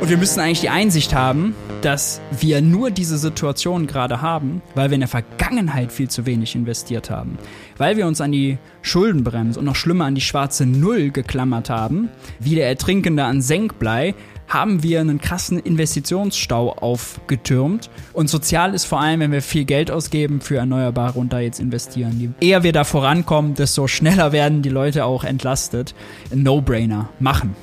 Und wir müssen eigentlich die Einsicht haben, dass wir nur diese Situation gerade haben, weil wir in der Vergangenheit viel zu wenig investiert haben. Weil wir uns an die Schuldenbremse und noch schlimmer an die schwarze Null geklammert haben, wie der Ertrinkende an Senkblei, haben wir einen krassen Investitionsstau aufgetürmt. Und sozial ist vor allem, wenn wir viel Geld ausgeben für Erneuerbare und da jetzt investieren. Je eher wir da vorankommen, desto schneller werden die Leute auch entlastet. No-Brainer. Machen.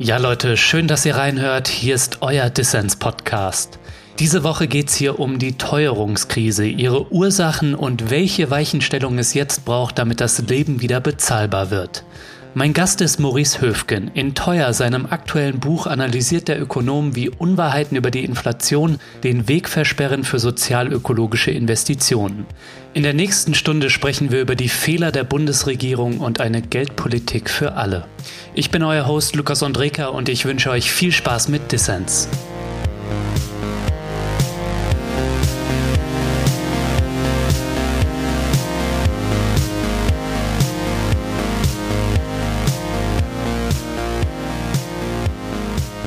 Ja, Leute, schön, dass ihr reinhört. Hier ist euer Dissens-Podcast. Diese Woche geht es hier um die Teuerungskrise, ihre Ursachen und welche Weichenstellung es jetzt braucht, damit das Leben wieder bezahlbar wird. Mein Gast ist Maurice Höfgen. In Teuer, seinem aktuellen Buch, analysiert der Ökonom, wie Unwahrheiten über die Inflation den Weg versperren für sozialökologische Investitionen. In der nächsten Stunde sprechen wir über die Fehler der Bundesregierung und eine Geldpolitik für alle. Ich bin euer Host Lukas Andreka und ich wünsche euch viel Spaß mit Dissens.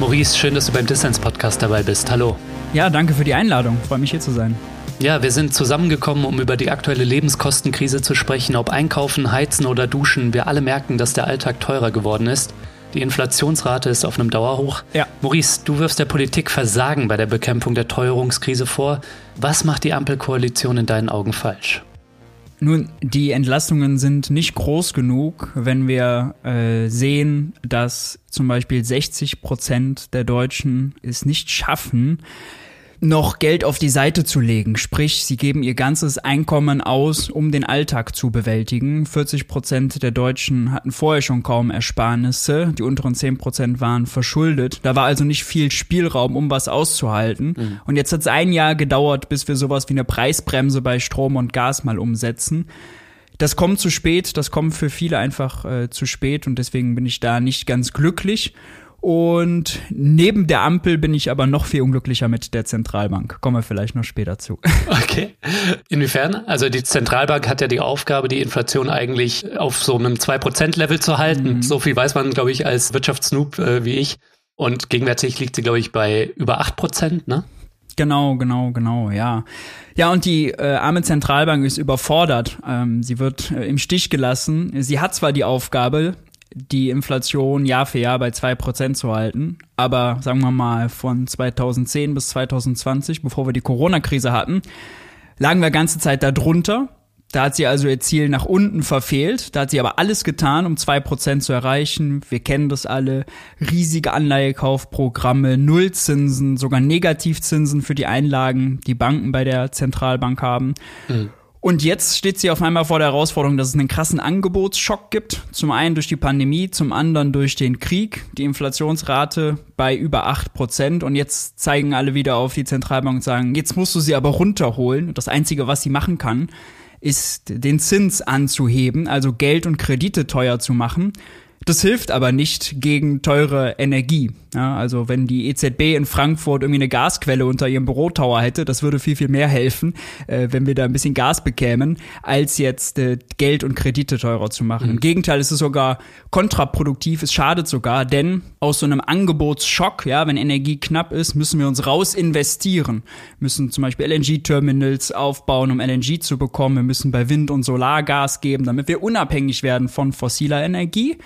Maurice, schön, dass du beim Dissens-Podcast dabei bist. Hallo. Ja, danke für die Einladung. Freue mich hier zu sein. Ja, wir sind zusammengekommen, um über die aktuelle Lebenskostenkrise zu sprechen. Ob einkaufen, heizen oder duschen, wir alle merken, dass der Alltag teurer geworden ist. Die Inflationsrate ist auf einem Dauerhoch. Ja. Maurice, du wirfst der Politik Versagen bei der Bekämpfung der Teuerungskrise vor. Was macht die Ampelkoalition in deinen Augen falsch? Nun, die Entlastungen sind nicht groß genug, wenn wir äh, sehen, dass zum Beispiel 60 Prozent der Deutschen es nicht schaffen, noch Geld auf die Seite zu legen. Sprich, sie geben ihr ganzes Einkommen aus, um den Alltag zu bewältigen. 40 Prozent der Deutschen hatten vorher schon kaum Ersparnisse. Die unteren 10 Prozent waren verschuldet. Da war also nicht viel Spielraum, um was auszuhalten. Mhm. Und jetzt hat es ein Jahr gedauert, bis wir sowas wie eine Preisbremse bei Strom und Gas mal umsetzen. Das kommt zu spät, das kommt für viele einfach äh, zu spät und deswegen bin ich da nicht ganz glücklich. Und neben der Ampel bin ich aber noch viel unglücklicher mit der Zentralbank. Kommen wir vielleicht noch später zu. Okay. Inwiefern? Also die Zentralbank hat ja die Aufgabe, die Inflation eigentlich auf so einem 2%-Level zu halten. Mhm. So viel weiß man, glaube ich, als Wirtschaftssnoop äh, wie ich. Und gegenwärtig liegt sie, glaube ich, bei über 8%, ne? Genau, genau, genau, ja. Ja, und die äh, arme Zentralbank ist überfordert. Ähm, sie wird äh, im Stich gelassen. Sie hat zwar die Aufgabe, die Inflation Jahr für Jahr bei zwei Prozent zu halten. Aber sagen wir mal von 2010 bis 2020, bevor wir die Corona-Krise hatten, lagen wir ganze Zeit darunter. Da hat sie also ihr Ziel nach unten verfehlt. Da hat sie aber alles getan, um zwei Prozent zu erreichen. Wir kennen das alle. Riesige Anleihekaufprogramme, Nullzinsen, sogar Negativzinsen für die Einlagen, die Banken bei der Zentralbank haben. Mhm. Und jetzt steht sie auf einmal vor der Herausforderung, dass es einen krassen Angebotsschock gibt. Zum einen durch die Pandemie, zum anderen durch den Krieg. Die Inflationsrate bei über acht Prozent. Und jetzt zeigen alle wieder auf die Zentralbank und sagen, jetzt musst du sie aber runterholen. Das Einzige, was sie machen kann, ist den Zins anzuheben, also Geld und Kredite teuer zu machen. Das hilft aber nicht gegen teure Energie. Ja, also wenn die EZB in Frankfurt irgendwie eine Gasquelle unter ihrem Bürotower hätte, das würde viel, viel mehr helfen, äh, wenn wir da ein bisschen Gas bekämen, als jetzt äh, Geld und Kredite teurer zu machen. Mhm. Im Gegenteil, es ist sogar kontraproduktiv, es schadet sogar, denn aus so einem Angebotsschock, ja, wenn Energie knapp ist, müssen wir uns raus investieren. müssen zum Beispiel LNG-Terminals aufbauen, um LNG zu bekommen. Wir müssen bei Wind- und Solargas geben, damit wir unabhängig werden von fossiler Energie.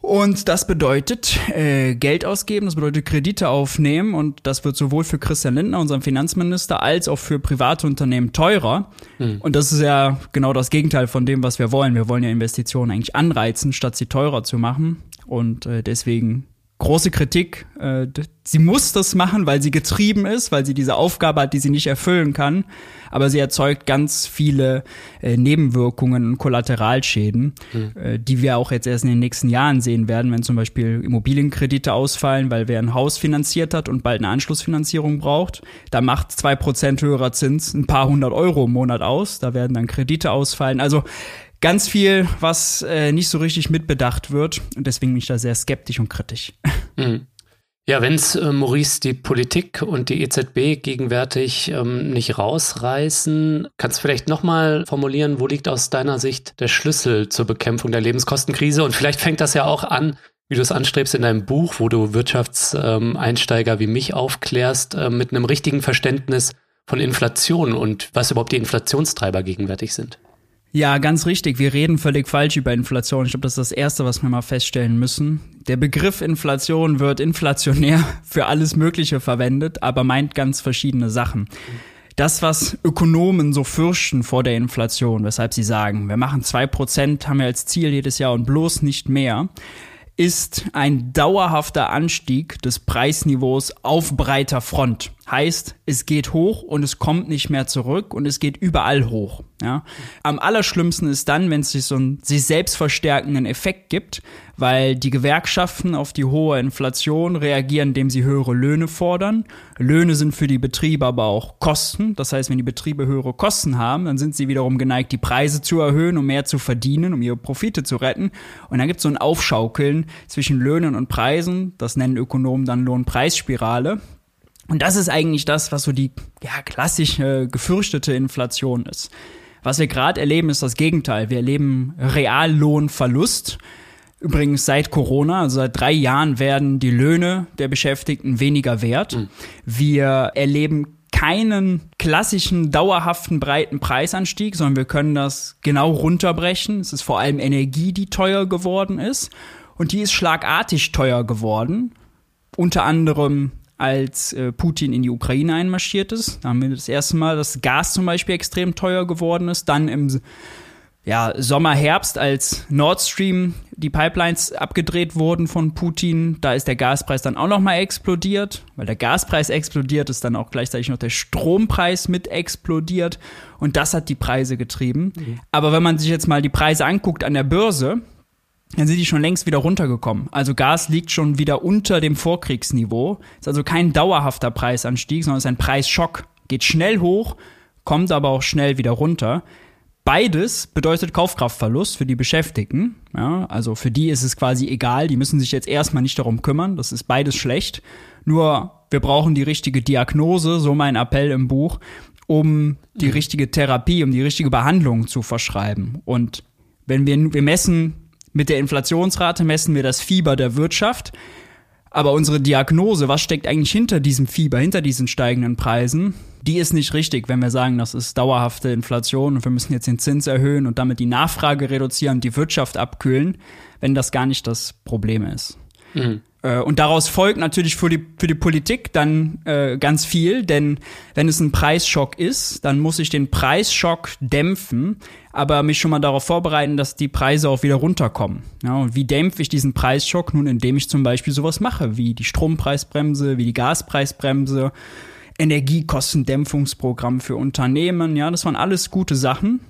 Und das bedeutet äh, Geld ausgeben, das bedeutet Kredite aufnehmen und das wird sowohl für Christian Lindner, unseren Finanzminister, als auch für private Unternehmen teurer. Mhm. Und das ist ja genau das Gegenteil von dem, was wir wollen. Wir wollen ja Investitionen eigentlich anreizen, statt sie teurer zu machen. Und äh, deswegen große Kritik. Äh, sie muss das machen, weil sie getrieben ist, weil sie diese Aufgabe hat, die sie nicht erfüllen kann. Aber sie erzeugt ganz viele äh, Nebenwirkungen und Kollateralschäden, mhm. äh, die wir auch jetzt erst in den nächsten Jahren sehen werden, wenn zum Beispiel Immobilienkredite ausfallen, weil wer ein Haus finanziert hat und bald eine Anschlussfinanzierung braucht, da macht zwei Prozent höherer Zins ein paar hundert Euro im Monat aus. Da werden dann Kredite ausfallen. Also ganz viel, was äh, nicht so richtig mitbedacht wird. Und deswegen bin ich da sehr skeptisch und kritisch. Mhm. Ja, wenn es äh, Maurice die Politik und die EZB gegenwärtig ähm, nicht rausreißen, kannst du vielleicht nochmal formulieren, wo liegt aus deiner Sicht der Schlüssel zur Bekämpfung der Lebenskostenkrise? Und vielleicht fängt das ja auch an wie du es anstrebst in deinem Buch, wo du Wirtschaftseinsteiger wie mich aufklärst, äh, mit einem richtigen Verständnis von Inflation und was überhaupt die Inflationstreiber gegenwärtig sind. Ja, ganz richtig. Wir reden völlig falsch über Inflation. Ich glaube, das ist das Erste, was wir mal feststellen müssen. Der Begriff Inflation wird inflationär für alles Mögliche verwendet, aber meint ganz verschiedene Sachen. Das, was Ökonomen so fürchten vor der Inflation, weshalb sie sagen, wir machen zwei Prozent, haben wir als Ziel jedes Jahr und bloß nicht mehr, ist ein dauerhafter Anstieg des Preisniveaus auf breiter Front. Heißt, es geht hoch und es kommt nicht mehr zurück und es geht überall hoch. Ja? Am allerschlimmsten ist dann, wenn es sich so einen sich selbst verstärkenden Effekt gibt, weil die Gewerkschaften auf die hohe Inflation reagieren, indem sie höhere Löhne fordern. Löhne sind für die Betriebe aber auch Kosten. Das heißt, wenn die Betriebe höhere Kosten haben, dann sind sie wiederum geneigt, die Preise zu erhöhen, um mehr zu verdienen, um ihre Profite zu retten. Und dann gibt es so ein Aufschaukeln zwischen Löhnen und Preisen. Das nennen Ökonomen dann Lohnpreisspirale. Und das ist eigentlich das, was so die ja, klassische gefürchtete Inflation ist. Was wir gerade erleben, ist das Gegenteil. Wir erleben Reallohnverlust. Übrigens seit Corona, also seit drei Jahren, werden die Löhne der Beschäftigten weniger wert. Mhm. Wir erleben keinen klassischen, dauerhaften, breiten Preisanstieg, sondern wir können das genau runterbrechen. Es ist vor allem Energie, die teuer geworden ist. Und die ist schlagartig teuer geworden. Unter anderem als äh, Putin in die Ukraine einmarschiert ist. Da haben wir das erste Mal, dass Gas zum Beispiel extrem teuer geworden ist. Dann im ja, Sommer, Herbst, als Nord Stream die Pipelines abgedreht wurden von Putin, da ist der Gaspreis dann auch noch mal explodiert, weil der Gaspreis explodiert, ist dann auch gleichzeitig noch der Strompreis mit explodiert und das hat die Preise getrieben. Mhm. Aber wenn man sich jetzt mal die Preise anguckt an der Börse, dann sind die schon längst wieder runtergekommen. Also Gas liegt schon wieder unter dem Vorkriegsniveau. Ist also kein dauerhafter Preisanstieg, sondern ist ein Preisschock. Geht schnell hoch, kommt aber auch schnell wieder runter. Beides bedeutet Kaufkraftverlust für die Beschäftigten. Ja, also für die ist es quasi egal, die müssen sich jetzt erstmal nicht darum kümmern. Das ist beides schlecht. Nur wir brauchen die richtige Diagnose, so mein Appell im Buch, um die mhm. richtige Therapie, um die richtige Behandlung zu verschreiben. Und wenn wir, wir messen mit der Inflationsrate messen wir das Fieber der Wirtschaft. Aber unsere Diagnose, was steckt eigentlich hinter diesem Fieber, hinter diesen steigenden Preisen, die ist nicht richtig, wenn wir sagen, das ist dauerhafte Inflation und wir müssen jetzt den Zins erhöhen und damit die Nachfrage reduzieren, die Wirtschaft abkühlen, wenn das gar nicht das Problem ist. Mhm. Äh, und daraus folgt natürlich für die, für die Politik dann äh, ganz viel, denn wenn es ein Preisschock ist, dann muss ich den Preisschock dämpfen, aber mich schon mal darauf vorbereiten, dass die Preise auch wieder runterkommen. Ja, und wie dämpfe ich diesen Preisschock? Nun, indem ich zum Beispiel sowas mache, wie die Strompreisbremse, wie die Gaspreisbremse, Energiekostendämpfungsprogramm für Unternehmen. Ja, das waren alles gute Sachen,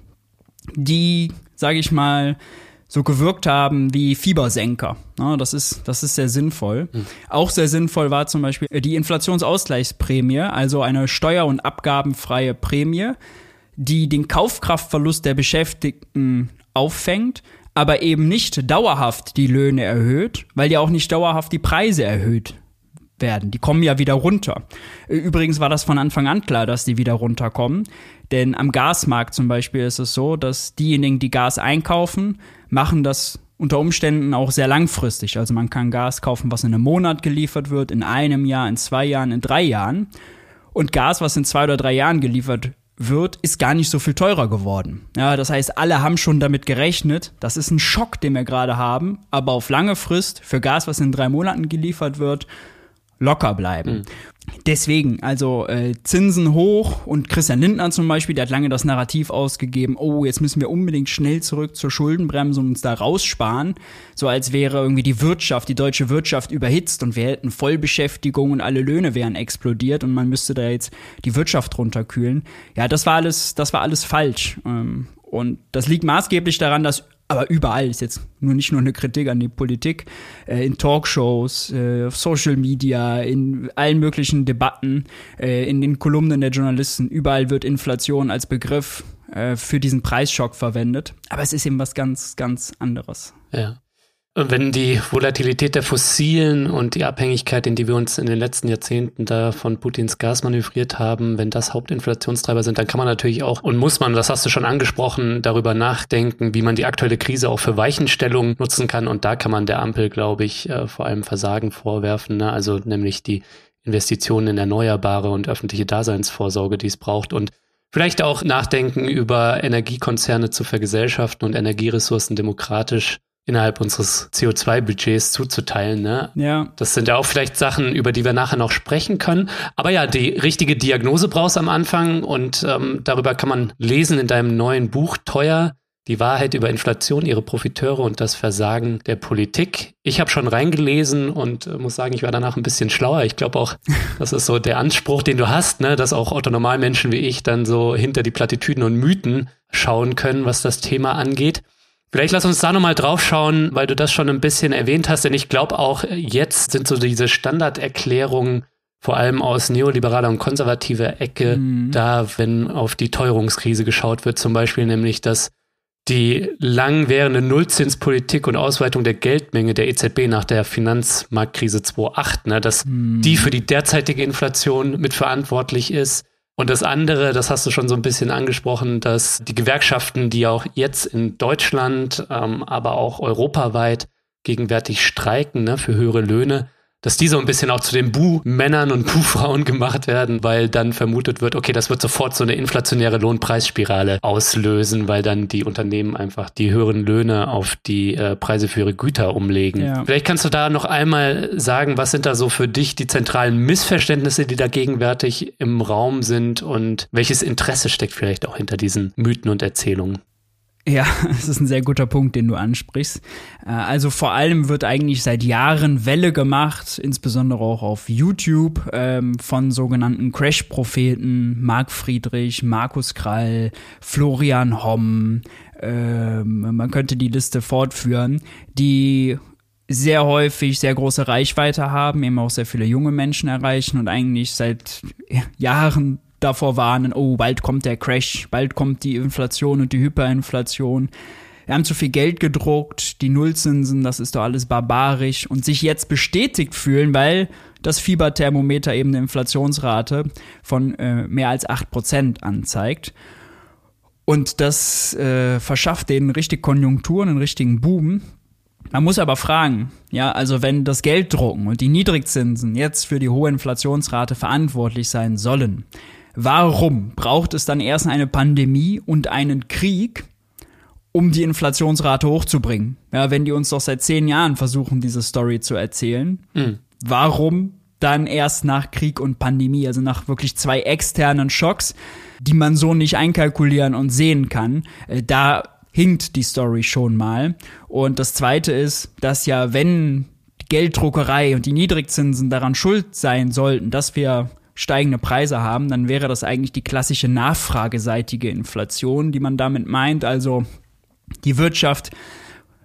die, sage ich mal, so gewirkt haben wie Fiebersenker. Ja, das ist, das ist sehr sinnvoll. Mhm. Auch sehr sinnvoll war zum Beispiel die Inflationsausgleichsprämie, also eine steuer- und abgabenfreie Prämie, die den Kaufkraftverlust der Beschäftigten auffängt, aber eben nicht dauerhaft die Löhne erhöht, weil ja auch nicht dauerhaft die Preise erhöht werden. Die kommen ja wieder runter. Übrigens war das von Anfang an klar, dass die wieder runterkommen. Denn am Gasmarkt zum Beispiel ist es so, dass diejenigen, die Gas einkaufen, machen das unter Umständen auch sehr langfristig. Also man kann Gas kaufen, was in einem Monat geliefert wird, in einem Jahr, in zwei Jahren, in drei Jahren. Und Gas, was in zwei oder drei Jahren geliefert wird, ist gar nicht so viel teurer geworden. Ja, das heißt, alle haben schon damit gerechnet. Das ist ein Schock, den wir gerade haben. Aber auf lange Frist für Gas, was in drei Monaten geliefert wird, locker bleiben. Mhm. Deswegen, also äh, Zinsen hoch und Christian Lindner zum Beispiel, der hat lange das Narrativ ausgegeben, oh, jetzt müssen wir unbedingt schnell zurück zur Schuldenbremse und uns da raussparen, so als wäre irgendwie die Wirtschaft, die deutsche Wirtschaft überhitzt und wir hätten Vollbeschäftigung und alle Löhne wären explodiert und man müsste da jetzt die Wirtschaft runterkühlen. Ja, das war alles, das war alles falsch. Ähm, und das liegt maßgeblich daran, dass aber überall ist jetzt nur nicht nur eine Kritik an die Politik, äh, in Talkshows, äh, auf Social Media, in allen möglichen Debatten, äh, in den Kolumnen der Journalisten, überall wird Inflation als Begriff äh, für diesen Preisschock verwendet. Aber es ist eben was ganz, ganz anderes. Ja. Wenn die Volatilität der Fossilen und die Abhängigkeit, in die wir uns in den letzten Jahrzehnten da von Putins Gas manövriert haben, wenn das Hauptinflationstreiber sind, dann kann man natürlich auch und muss man, das hast du schon angesprochen, darüber nachdenken, wie man die aktuelle Krise auch für Weichenstellungen nutzen kann. Und da kann man der Ampel, glaube ich, äh, vor allem Versagen vorwerfen, ne? also nämlich die Investitionen in erneuerbare und öffentliche Daseinsvorsorge, die es braucht und vielleicht auch nachdenken über Energiekonzerne zu vergesellschaften und Energieressourcen demokratisch innerhalb unseres CO2-Budgets zuzuteilen. Ne? Ja. Das sind ja auch vielleicht Sachen, über die wir nachher noch sprechen können. Aber ja, die richtige Diagnose brauchst am Anfang und ähm, darüber kann man lesen in deinem neuen Buch Teuer. Die Wahrheit über Inflation, ihre Profiteure und das Versagen der Politik. Ich habe schon reingelesen und äh, muss sagen, ich war danach ein bisschen schlauer. Ich glaube auch, das ist so der Anspruch, den du hast, ne, dass auch Autonormalmenschen wie ich dann so hinter die Plattitüden und Mythen schauen können, was das Thema angeht. Vielleicht lass uns da nochmal drauf schauen, weil du das schon ein bisschen erwähnt hast, denn ich glaube auch jetzt sind so diese Standarderklärungen vor allem aus neoliberaler und konservativer Ecke mhm. da, wenn auf die Teuerungskrise geschaut wird, zum Beispiel nämlich, dass die langwährende Nullzinspolitik und Ausweitung der Geldmenge der EZB nach der Finanzmarktkrise 2008, ne, dass mhm. die für die derzeitige Inflation mitverantwortlich ist, und das andere, das hast du schon so ein bisschen angesprochen, dass die Gewerkschaften, die auch jetzt in Deutschland, ähm, aber auch europaweit gegenwärtig streiken ne, für höhere Löhne, dass die so ein bisschen auch zu den Bu-Männern und Bu-Frauen gemacht werden, weil dann vermutet wird, okay, das wird sofort so eine inflationäre Lohnpreisspirale auslösen, weil dann die Unternehmen einfach die höheren Löhne auf die äh, Preise für ihre Güter umlegen. Ja. Vielleicht kannst du da noch einmal sagen, was sind da so für dich die zentralen Missverständnisse, die da gegenwärtig im Raum sind und welches Interesse steckt vielleicht auch hinter diesen Mythen und Erzählungen? Ja, es ist ein sehr guter Punkt, den du ansprichst. Äh, also vor allem wird eigentlich seit Jahren Welle gemacht, insbesondere auch auf YouTube, ähm, von sogenannten Crash-Propheten, Marc Friedrich, Markus Krall, Florian Homm, ähm, man könnte die Liste fortführen, die sehr häufig sehr große Reichweite haben, eben auch sehr viele junge Menschen erreichen und eigentlich seit Jahren davor warnen, oh, bald kommt der Crash, bald kommt die Inflation und die Hyperinflation. Wir haben zu viel Geld gedruckt, die Nullzinsen, das ist doch alles barbarisch und sich jetzt bestätigt fühlen, weil das Fieberthermometer eben eine Inflationsrate von äh, mehr als 8% anzeigt. Und das äh, verschafft denen richtig Konjunkturen, einen richtigen Boom. Man muss aber fragen, ja, also wenn das Gelddrucken und die Niedrigzinsen jetzt für die hohe Inflationsrate verantwortlich sein sollen, Warum braucht es dann erst eine Pandemie und einen Krieg, um die Inflationsrate hochzubringen? Ja, wenn die uns doch seit zehn Jahren versuchen, diese Story zu erzählen. Mhm. Warum dann erst nach Krieg und Pandemie, also nach wirklich zwei externen Schocks, die man so nicht einkalkulieren und sehen kann? Äh, da hinkt die Story schon mal. Und das zweite ist, dass ja, wenn die Gelddruckerei und die Niedrigzinsen daran schuld sein sollten, dass wir steigende Preise haben, dann wäre das eigentlich die klassische nachfrageseitige Inflation, die man damit meint. Also die Wirtschaft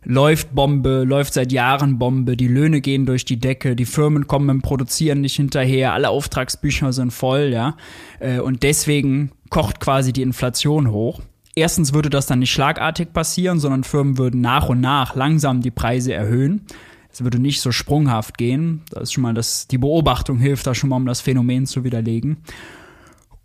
läuft Bombe, läuft seit Jahren Bombe, die Löhne gehen durch die Decke, die Firmen kommen im Produzieren nicht hinterher, alle Auftragsbücher sind voll, ja. Äh, und deswegen kocht quasi die Inflation hoch. Erstens würde das dann nicht schlagartig passieren, sondern Firmen würden nach und nach langsam die Preise erhöhen. Es würde nicht so sprunghaft gehen. Das ist schon mal das, die Beobachtung hilft da schon mal, um das Phänomen zu widerlegen.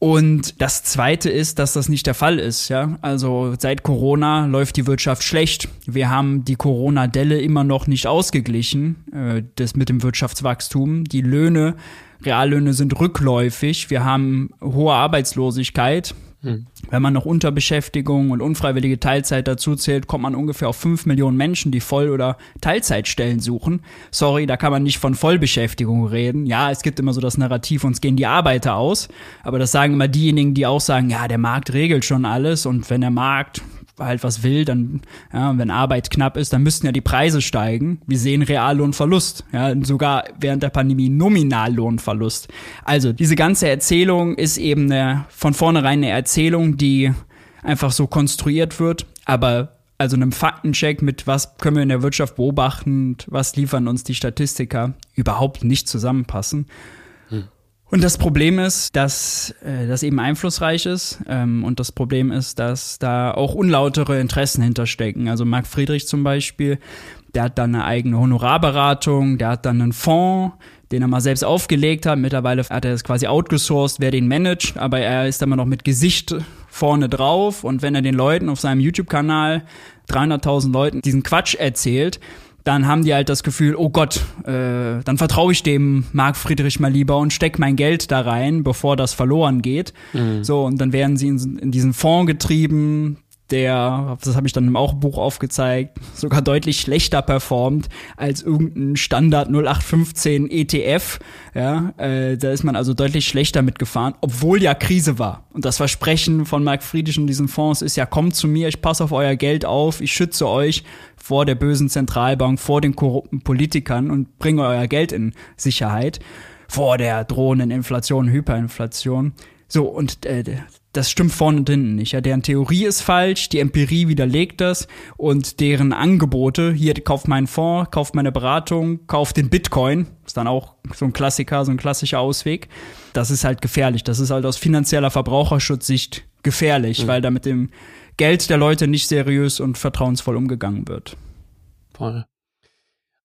Und das zweite ist, dass das nicht der Fall ist, ja. Also seit Corona läuft die Wirtschaft schlecht. Wir haben die Corona-Delle immer noch nicht ausgeglichen, äh, das mit dem Wirtschaftswachstum. Die Löhne, Reallöhne sind rückläufig. Wir haben hohe Arbeitslosigkeit. Hm. Wenn man noch Unterbeschäftigung und unfreiwillige Teilzeit dazu zählt, kommt man ungefähr auf 5 Millionen Menschen, die Voll- oder Teilzeitstellen suchen. Sorry, da kann man nicht von Vollbeschäftigung reden. Ja, es gibt immer so das Narrativ, uns gehen die Arbeiter aus. Aber das sagen immer diejenigen, die auch sagen, ja, der Markt regelt schon alles und wenn der Markt halt was will, dann, ja, wenn Arbeit knapp ist, dann müssten ja die Preise steigen. Wir sehen Reallohnverlust, ja, sogar während der Pandemie Nominallohnverlust. Also, diese ganze Erzählung ist eben eine, von vornherein eine Erzählung, die einfach so konstruiert wird, aber also einem Faktencheck mit was können wir in der Wirtschaft beobachten, was liefern uns die Statistiker, überhaupt nicht zusammenpassen. Und das Problem ist, dass äh, das eben einflussreich ist. Ähm, und das Problem ist, dass da auch unlautere Interessen hinterstecken. Also Marc Friedrich zum Beispiel, der hat dann eine eigene Honorarberatung, der hat dann einen Fonds, den er mal selbst aufgelegt hat. Mittlerweile hat er es quasi outgesourced, wer den managt, aber er ist immer noch mit Gesicht vorne drauf. Und wenn er den Leuten auf seinem YouTube-Kanal 300.000 Leuten diesen Quatsch erzählt, dann haben die halt das Gefühl, oh Gott, äh, dann vertraue ich dem Marc Friedrich mal lieber und steck mein Geld da rein, bevor das verloren geht. Mhm. So, und dann werden sie in, in diesen Fonds getrieben, der, das habe ich dann im auch Buch aufgezeigt, sogar deutlich schlechter performt als irgendein Standard 0815 ETF. Ja, äh, da ist man also deutlich schlechter mitgefahren, obwohl ja Krise war. Und das Versprechen von Mark Friedrich und diesen Fonds ist ja, kommt zu mir, ich passe auf euer Geld auf, ich schütze euch vor der bösen Zentralbank, vor den korrupten Politikern und bringe euer Geld in Sicherheit vor der drohenden Inflation, Hyperinflation. So, und äh, das stimmt vorne und hinten nicht. Ja, deren Theorie ist falsch, die Empirie widerlegt das und deren Angebote, hier kauft meinen Fonds, kauft meine Beratung, kauft den Bitcoin, ist dann auch so ein Klassiker, so ein klassischer Ausweg. Das ist halt gefährlich. Das ist halt aus finanzieller Verbraucherschutzsicht gefährlich, mhm. weil da mit dem Geld der Leute nicht seriös und vertrauensvoll umgegangen wird. Voll.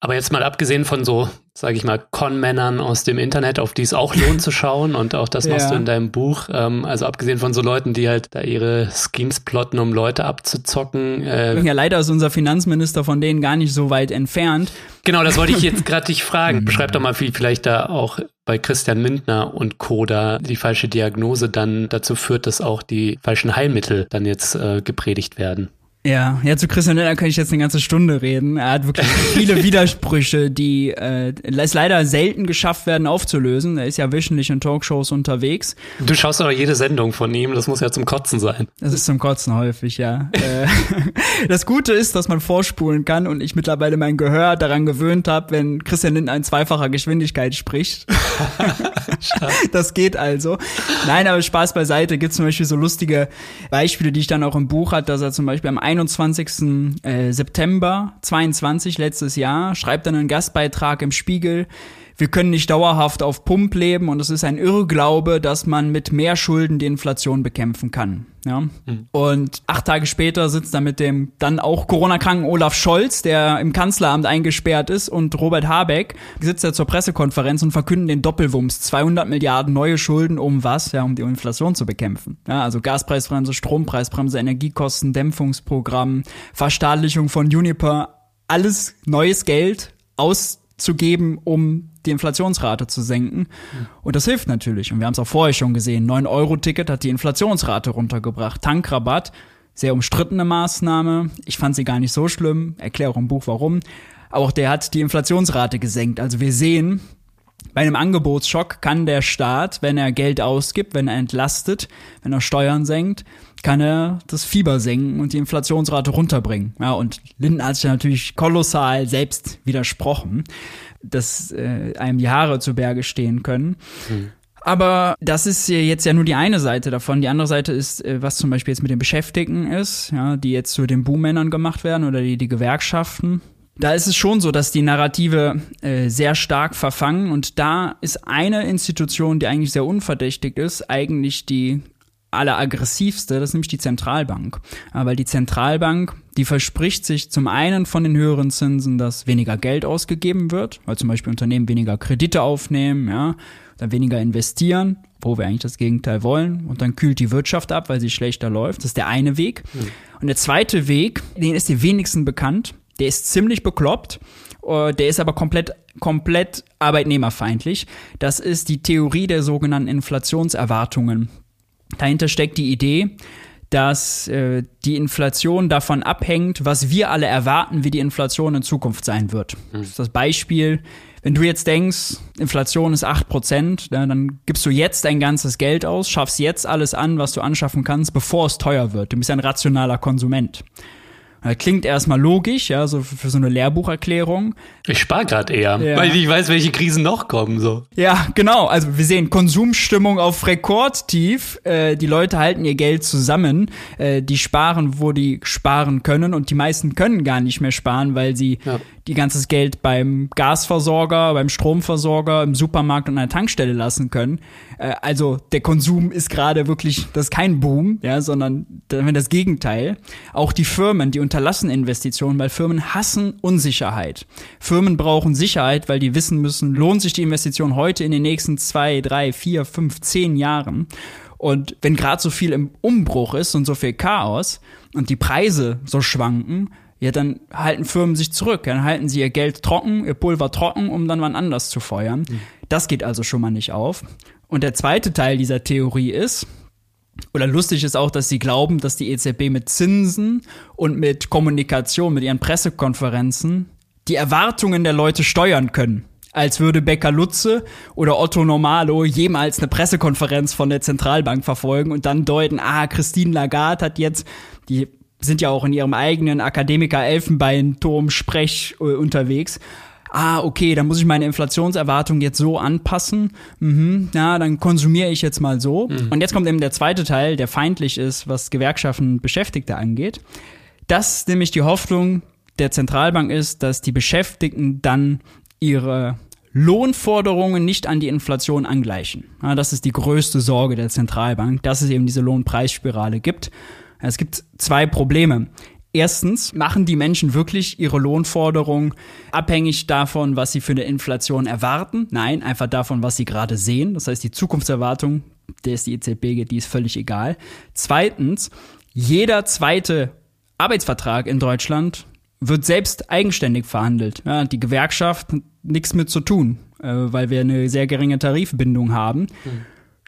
Aber jetzt mal abgesehen von so, sage ich mal, Con-Männern aus dem Internet, auf die es auch lohnt zu schauen und auch das machst ja. du in deinem Buch. Ähm, also abgesehen von so Leuten, die halt da ihre Schemes plotten, um Leute abzuzocken. Äh ja, leider ist unser Finanzminister von denen gar nicht so weit entfernt. Genau, das wollte ich jetzt gerade dich fragen. Beschreib doch mal, wie vielleicht da auch bei Christian Lindner und Co. da die falsche Diagnose dann dazu führt, dass auch die falschen Heilmittel dann jetzt äh, gepredigt werden. Ja, ja, zu Christian Lindner kann ich jetzt eine ganze Stunde reden. Er hat wirklich viele Widersprüche, die äh, es leider selten geschafft werden aufzulösen. Er ist ja wöchentlich in Talkshows unterwegs. Du schaust aber jede Sendung von ihm, das muss ja zum Kotzen sein. Das ist zum Kotzen häufig, ja. Äh, das Gute ist, dass man vorspulen kann und ich mittlerweile mein Gehör daran gewöhnt habe, wenn Christian Lindner in zweifacher Geschwindigkeit spricht. das geht also. Nein, aber Spaß beiseite. Gibt zum Beispiel so lustige Beispiele, die ich dann auch im Buch hat, dass er zum Beispiel am 21. Äh, September 22 letztes Jahr, schreibt dann einen Gastbeitrag im Spiegel. Wir können nicht dauerhaft auf Pump leben und es ist ein Irrglaube, dass man mit mehr Schulden die Inflation bekämpfen kann. Ja? Mhm. Und acht Tage später sitzt er mit dem dann auch Corona-kranken Olaf Scholz, der im Kanzleramt eingesperrt ist, und Robert Habeck sitzt er zur Pressekonferenz und verkünden den Doppelwumms. 200 Milliarden neue Schulden, um was? Ja, um die Inflation zu bekämpfen. Ja, also Gaspreisbremse, Strompreisbremse, Energiekosten, Dämpfungsprogramm, Verstaatlichung von Uniper, alles neues Geld auszugeben, um die Inflationsrate zu senken. Und das hilft natürlich. Und wir haben es auch vorher schon gesehen. 9-Euro-Ticket hat die Inflationsrate runtergebracht. Tankrabatt, sehr umstrittene Maßnahme. Ich fand sie gar nicht so schlimm. Erkläre auch im Buch warum. auch der hat die Inflationsrate gesenkt. Also wir sehen, bei einem Angebotsschock kann der Staat, wenn er Geld ausgibt, wenn er entlastet, wenn er Steuern senkt, kann er das Fieber senken und die Inflationsrate runterbringen. Ja, und Linden hat sich natürlich kolossal selbst widersprochen dass äh, einem die Haare zu Berge stehen können. Mhm. Aber das ist jetzt ja nur die eine Seite davon. Die andere Seite ist, äh, was zum Beispiel jetzt mit den Beschäftigten ist, ja, die jetzt zu den Buhmännern gemacht werden oder die, die Gewerkschaften. Da ist es schon so, dass die Narrative äh, sehr stark verfangen und da ist eine Institution, die eigentlich sehr unverdächtig ist, eigentlich die alleraggressivste, das ist nämlich die Zentralbank. weil die Zentralbank, die verspricht sich zum einen von den höheren Zinsen, dass weniger Geld ausgegeben wird, weil zum Beispiel Unternehmen weniger Kredite aufnehmen, ja, dann weniger investieren, wo wir eigentlich das Gegenteil wollen, und dann kühlt die Wirtschaft ab, weil sie schlechter läuft. Das ist der eine Weg. Mhm. Und der zweite Weg, den ist die wenigsten bekannt, der ist ziemlich bekloppt, äh, der ist aber komplett komplett arbeitnehmerfeindlich. Das ist die Theorie der sogenannten Inflationserwartungen. Dahinter steckt die Idee, dass äh, die Inflation davon abhängt, was wir alle erwarten, wie die Inflation in Zukunft sein wird. Mhm. Das ist das Beispiel, wenn du jetzt denkst, Inflation ist 8%, ne, dann gibst du jetzt dein ganzes Geld aus, schaffst jetzt alles an, was du anschaffen kannst, bevor es teuer wird. Du bist ein rationaler Konsument. Klingt erstmal logisch, ja, so für, für so eine Lehrbucherklärung. Ich spare gerade eher, ja. weil ich weiß, welche Krisen noch kommen. so. Ja, genau. Also wir sehen Konsumstimmung auf Rekordtief. Äh, die Leute halten ihr Geld zusammen. Äh, die sparen, wo die sparen können. Und die meisten können gar nicht mehr sparen, weil sie ja. Die ganzes Geld beim Gasversorger, beim Stromversorger, im Supermarkt und an der Tankstelle lassen können. Äh, also der Konsum ist gerade wirklich, das ist kein Boom, ja, sondern das Gegenteil. Auch die Firmen, die unterlassen Investitionen, weil Firmen hassen Unsicherheit. Firmen brauchen Sicherheit, weil die wissen müssen, lohnt sich die Investition heute in den nächsten zwei, drei, vier, fünf, zehn Jahren. Und wenn gerade so viel im Umbruch ist und so viel Chaos und die Preise so schwanken, ja, dann halten Firmen sich zurück. Dann halten sie ihr Geld trocken, ihr Pulver trocken, um dann wann anders zu feuern. Mhm. Das geht also schon mal nicht auf. Und der zweite Teil dieser Theorie ist, oder lustig ist auch, dass sie glauben, dass die EZB mit Zinsen und mit Kommunikation, mit ihren Pressekonferenzen die Erwartungen der Leute steuern können als würde Becker Lutze oder Otto Normalo jemals eine Pressekonferenz von der Zentralbank verfolgen und dann deuten, ah, Christine Lagarde hat jetzt, die sind ja auch in ihrem eigenen Akademiker-Elfenbeinturm-Sprech äh, unterwegs. Ah, okay, dann muss ich meine Inflationserwartung jetzt so anpassen. Mhm, na, dann konsumiere ich jetzt mal so. Mhm. Und jetzt kommt eben der zweite Teil, der feindlich ist, was Gewerkschaften Beschäftigte angeht. Das nämlich die Hoffnung der Zentralbank ist, dass die Beschäftigten dann ihre Lohnforderungen nicht an die Inflation angleichen. Ja, das ist die größte Sorge der Zentralbank, dass es eben diese Lohnpreisspirale gibt. Es gibt zwei Probleme. Erstens machen die Menschen wirklich ihre Lohnforderungen abhängig davon, was sie für eine Inflation erwarten? Nein, einfach davon, was sie gerade sehen. Das heißt, die Zukunftserwartung, der es die EZB geht, die ist völlig egal. Zweitens, jeder zweite Arbeitsvertrag in Deutschland wird selbst eigenständig verhandelt. Ja, die Gewerkschaft hat nichts mit zu tun, äh, weil wir eine sehr geringe Tarifbindung haben. Mhm.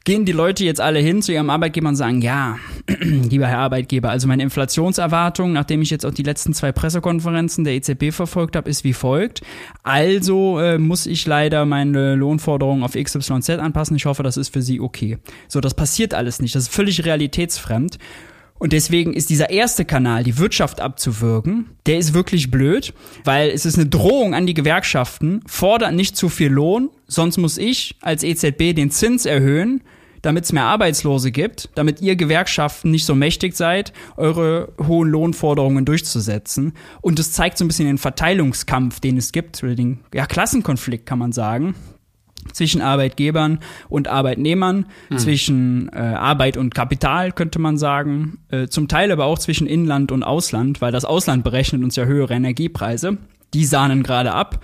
Gehen die Leute jetzt alle hin zu ihrem Arbeitgeber und sagen, ja, lieber Herr Arbeitgeber, also meine Inflationserwartung, nachdem ich jetzt auch die letzten zwei Pressekonferenzen der EZB verfolgt habe, ist wie folgt. Also äh, muss ich leider meine Lohnforderungen auf XYZ anpassen. Ich hoffe, das ist für Sie okay. So, das passiert alles nicht. Das ist völlig realitätsfremd. Und deswegen ist dieser erste Kanal, die Wirtschaft abzuwirken, der ist wirklich blöd, weil es ist eine Drohung an die Gewerkschaften, fordert nicht zu viel Lohn, sonst muss ich als EZB den Zins erhöhen, damit es mehr Arbeitslose gibt, damit ihr Gewerkschaften nicht so mächtig seid, eure hohen Lohnforderungen durchzusetzen. Und es zeigt so ein bisschen den Verteilungskampf, den es gibt, oder den ja, Klassenkonflikt kann man sagen, zwischen Arbeitgebern und Arbeitnehmern, mhm. zwischen äh, Arbeit und Kapital, könnte man sagen, äh, zum Teil aber auch zwischen Inland und Ausland, weil das Ausland berechnet uns ja höhere Energiepreise. Die sahnen gerade ab.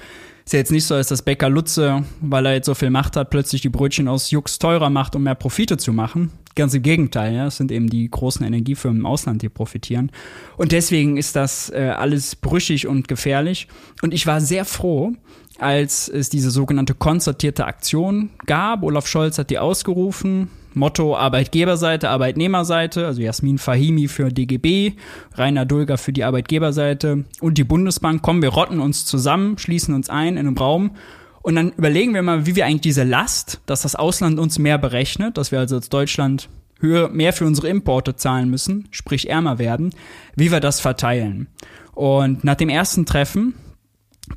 Ist ja jetzt nicht so, dass das Bäcker Lutze, weil er jetzt so viel Macht hat, plötzlich die Brötchen aus Jux teurer macht, um mehr Profite zu machen. Ganz im Gegenteil, ja. Es sind eben die großen Energiefirmen im Ausland, die profitieren. Und deswegen ist das äh, alles brüchig und gefährlich. Und ich war sehr froh, als es diese sogenannte konzertierte Aktion gab. Olaf Scholz hat die ausgerufen. Motto Arbeitgeberseite, Arbeitnehmerseite, also Jasmin Fahimi für DGB, Rainer Dulger für die Arbeitgeberseite und die Bundesbank. Kommen, wir rotten uns zusammen, schließen uns ein in einem Raum und dann überlegen wir mal, wie wir eigentlich diese Last, dass das Ausland uns mehr berechnet, dass wir also als Deutschland höher, mehr für unsere Importe zahlen müssen, sprich ärmer werden, wie wir das verteilen. Und nach dem ersten Treffen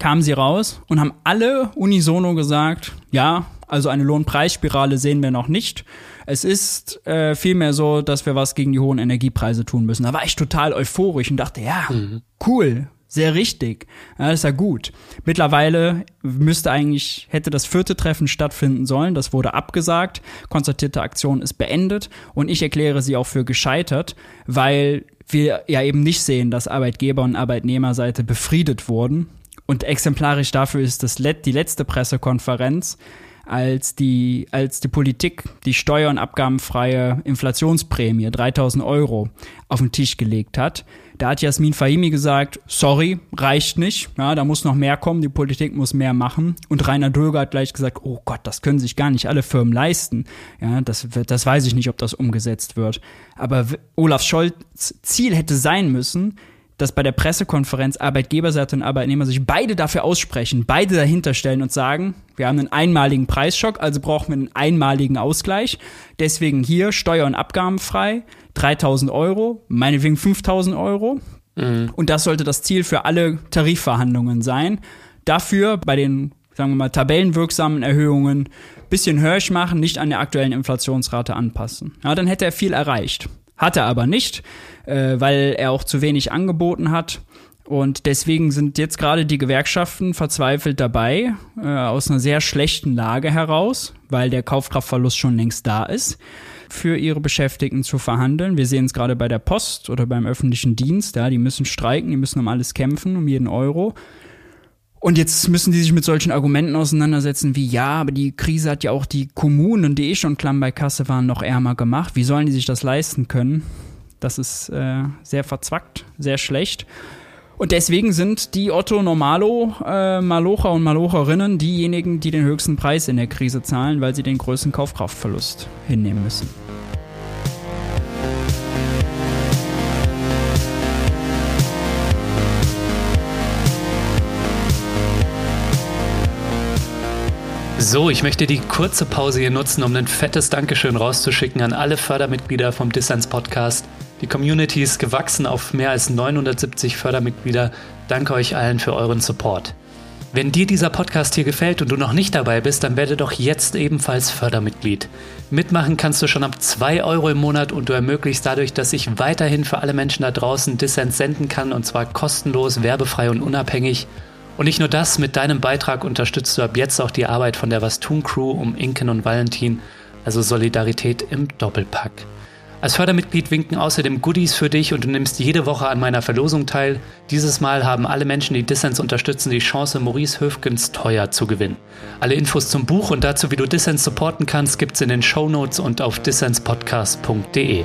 kamen sie raus und haben alle unisono gesagt, ja, also eine Lohnpreisspirale sehen wir noch nicht. Es ist äh, vielmehr so, dass wir was gegen die hohen Energiepreise tun müssen. Da war ich total euphorisch und dachte, ja, mhm. cool, sehr richtig. Ja, ist ja gut. Mittlerweile müsste eigentlich, hätte das vierte Treffen stattfinden sollen. Das wurde abgesagt. Konstatierte Aktion ist beendet. Und ich erkläre sie auch für gescheitert, weil wir ja eben nicht sehen, dass Arbeitgeber und Arbeitnehmerseite befriedet wurden und exemplarisch dafür ist das Let die letzte Pressekonferenz, als die, als die Politik die steuer- und abgabenfreie Inflationsprämie 3000 Euro auf den Tisch gelegt hat. Da hat Jasmin Fahimi gesagt, sorry, reicht nicht, ja, da muss noch mehr kommen, die Politik muss mehr machen. Und Rainer Dulger hat gleich gesagt, oh Gott, das können sich gar nicht alle Firmen leisten. Ja, das, das weiß ich nicht, ob das umgesetzt wird. Aber Olaf Scholz Ziel hätte sein müssen, dass bei der Pressekonferenz Arbeitgeberseite und Arbeitnehmer sich beide dafür aussprechen, beide dahinter stellen und sagen, wir haben einen einmaligen Preisschock, also brauchen wir einen einmaligen Ausgleich. Deswegen hier Steuer- und Abgabenfrei, 3000 Euro, meinetwegen 5000 Euro. Mhm. Und das sollte das Ziel für alle Tarifverhandlungen sein. Dafür bei den, sagen wir mal, tabellenwirksamen Erhöhungen bisschen hörsch machen, nicht an der aktuellen Inflationsrate anpassen. Ja, dann hätte er viel erreicht. Hat er aber nicht, äh, weil er auch zu wenig angeboten hat. Und deswegen sind jetzt gerade die Gewerkschaften verzweifelt dabei, äh, aus einer sehr schlechten Lage heraus, weil der Kaufkraftverlust schon längst da ist, für ihre Beschäftigten zu verhandeln. Wir sehen es gerade bei der Post oder beim öffentlichen Dienst, ja, die müssen streiken, die müssen um alles kämpfen, um jeden Euro. Und jetzt müssen die sich mit solchen Argumenten auseinandersetzen wie, ja, aber die Krise hat ja auch die Kommunen, die eh schon klamm bei Kasse waren, noch ärmer gemacht. Wie sollen die sich das leisten können? Das ist äh, sehr verzwackt, sehr schlecht. Und deswegen sind die Otto Normalo, äh, Malocher und Malocherinnen diejenigen, die den höchsten Preis in der Krise zahlen, weil sie den größten Kaufkraftverlust hinnehmen müssen. So, ich möchte die kurze Pause hier nutzen, um ein fettes Dankeschön rauszuschicken an alle Fördermitglieder vom Dissens Podcast. Die Community ist gewachsen auf mehr als 970 Fördermitglieder. Danke euch allen für euren Support. Wenn dir dieser Podcast hier gefällt und du noch nicht dabei bist, dann werde doch jetzt ebenfalls Fördermitglied. Mitmachen kannst du schon ab 2 Euro im Monat und du ermöglichst dadurch, dass ich weiterhin für alle Menschen da draußen Dissens senden kann und zwar kostenlos, werbefrei und unabhängig. Und nicht nur das, mit deinem Beitrag unterstützt du ab jetzt auch die Arbeit von der Was tun Crew um Inken und Valentin, also Solidarität im Doppelpack. Als Fördermitglied winken außerdem Goodies für dich und du nimmst jede Woche an meiner Verlosung teil. Dieses Mal haben alle Menschen, die Dissens unterstützen, die Chance, Maurice Höfgens teuer zu gewinnen. Alle Infos zum Buch und dazu, wie du Dissens supporten kannst, gibt's in den Show Notes und auf dissenspodcast.de.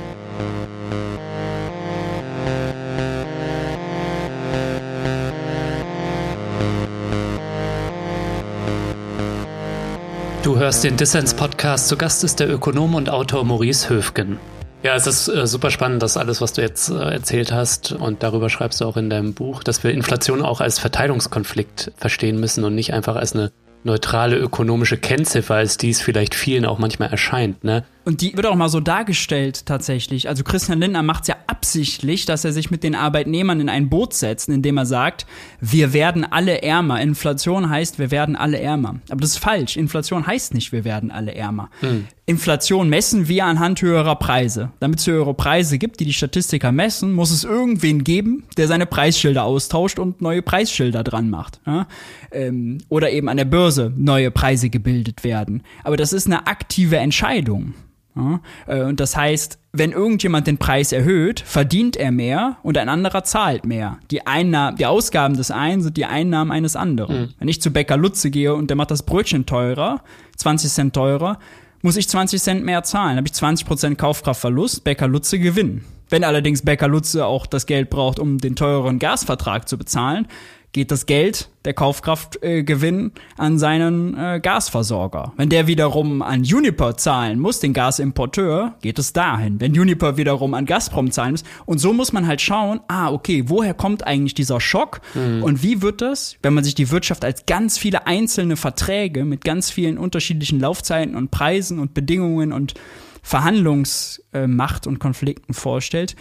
Du hörst den Dissens-Podcast. Zu Gast ist der Ökonom und Autor Maurice Höfgen. Ja, es ist äh, super spannend, das alles, was du jetzt äh, erzählt hast. Und darüber schreibst du auch in deinem Buch, dass wir Inflation auch als Verteilungskonflikt verstehen müssen und nicht einfach als eine neutrale ökonomische Kennziffer, als die es vielleicht vielen auch manchmal erscheint. Ne? Und die wird auch mal so dargestellt tatsächlich. Also Christian Lindner macht es ja absichtlich, dass er sich mit den Arbeitnehmern in ein Boot setzt, indem er sagt, wir werden alle ärmer. Inflation heißt, wir werden alle ärmer. Aber das ist falsch. Inflation heißt nicht, wir werden alle ärmer. Hm. Inflation messen wir anhand höherer Preise. Damit es höhere Preise gibt, die die Statistiker messen, muss es irgendwen geben, der seine Preisschilder austauscht und neue Preisschilder dran macht. Ja? Ähm, oder eben an der Börse neue Preise gebildet werden. Aber das ist eine aktive Entscheidung. Ja, äh, und das heißt, wenn irgendjemand den Preis erhöht, verdient er mehr und ein anderer zahlt mehr. Die, Einnahmen, die Ausgaben des einen sind die Einnahmen eines anderen. Mhm. Wenn ich zu Bäcker Lutze gehe und der macht das Brötchen teurer, 20 Cent teurer, muss ich 20 Cent mehr zahlen. Habe ich 20 Prozent Kaufkraftverlust, Bäcker Lutze gewinnen. Wenn allerdings Bäcker Lutze auch das Geld braucht, um den teureren Gasvertrag zu bezahlen, geht das Geld, der Kaufkraftgewinn, äh, an seinen äh, Gasversorger. Wenn der wiederum an Uniper zahlen muss, den Gasimporteur, geht es dahin. Wenn Uniper wiederum an Gazprom zahlen muss. Und so muss man halt schauen, ah, okay, woher kommt eigentlich dieser Schock? Mhm. Und wie wird das, wenn man sich die Wirtschaft als ganz viele einzelne Verträge mit ganz vielen unterschiedlichen Laufzeiten und Preisen und Bedingungen und Verhandlungsmacht und Konflikten vorstellt,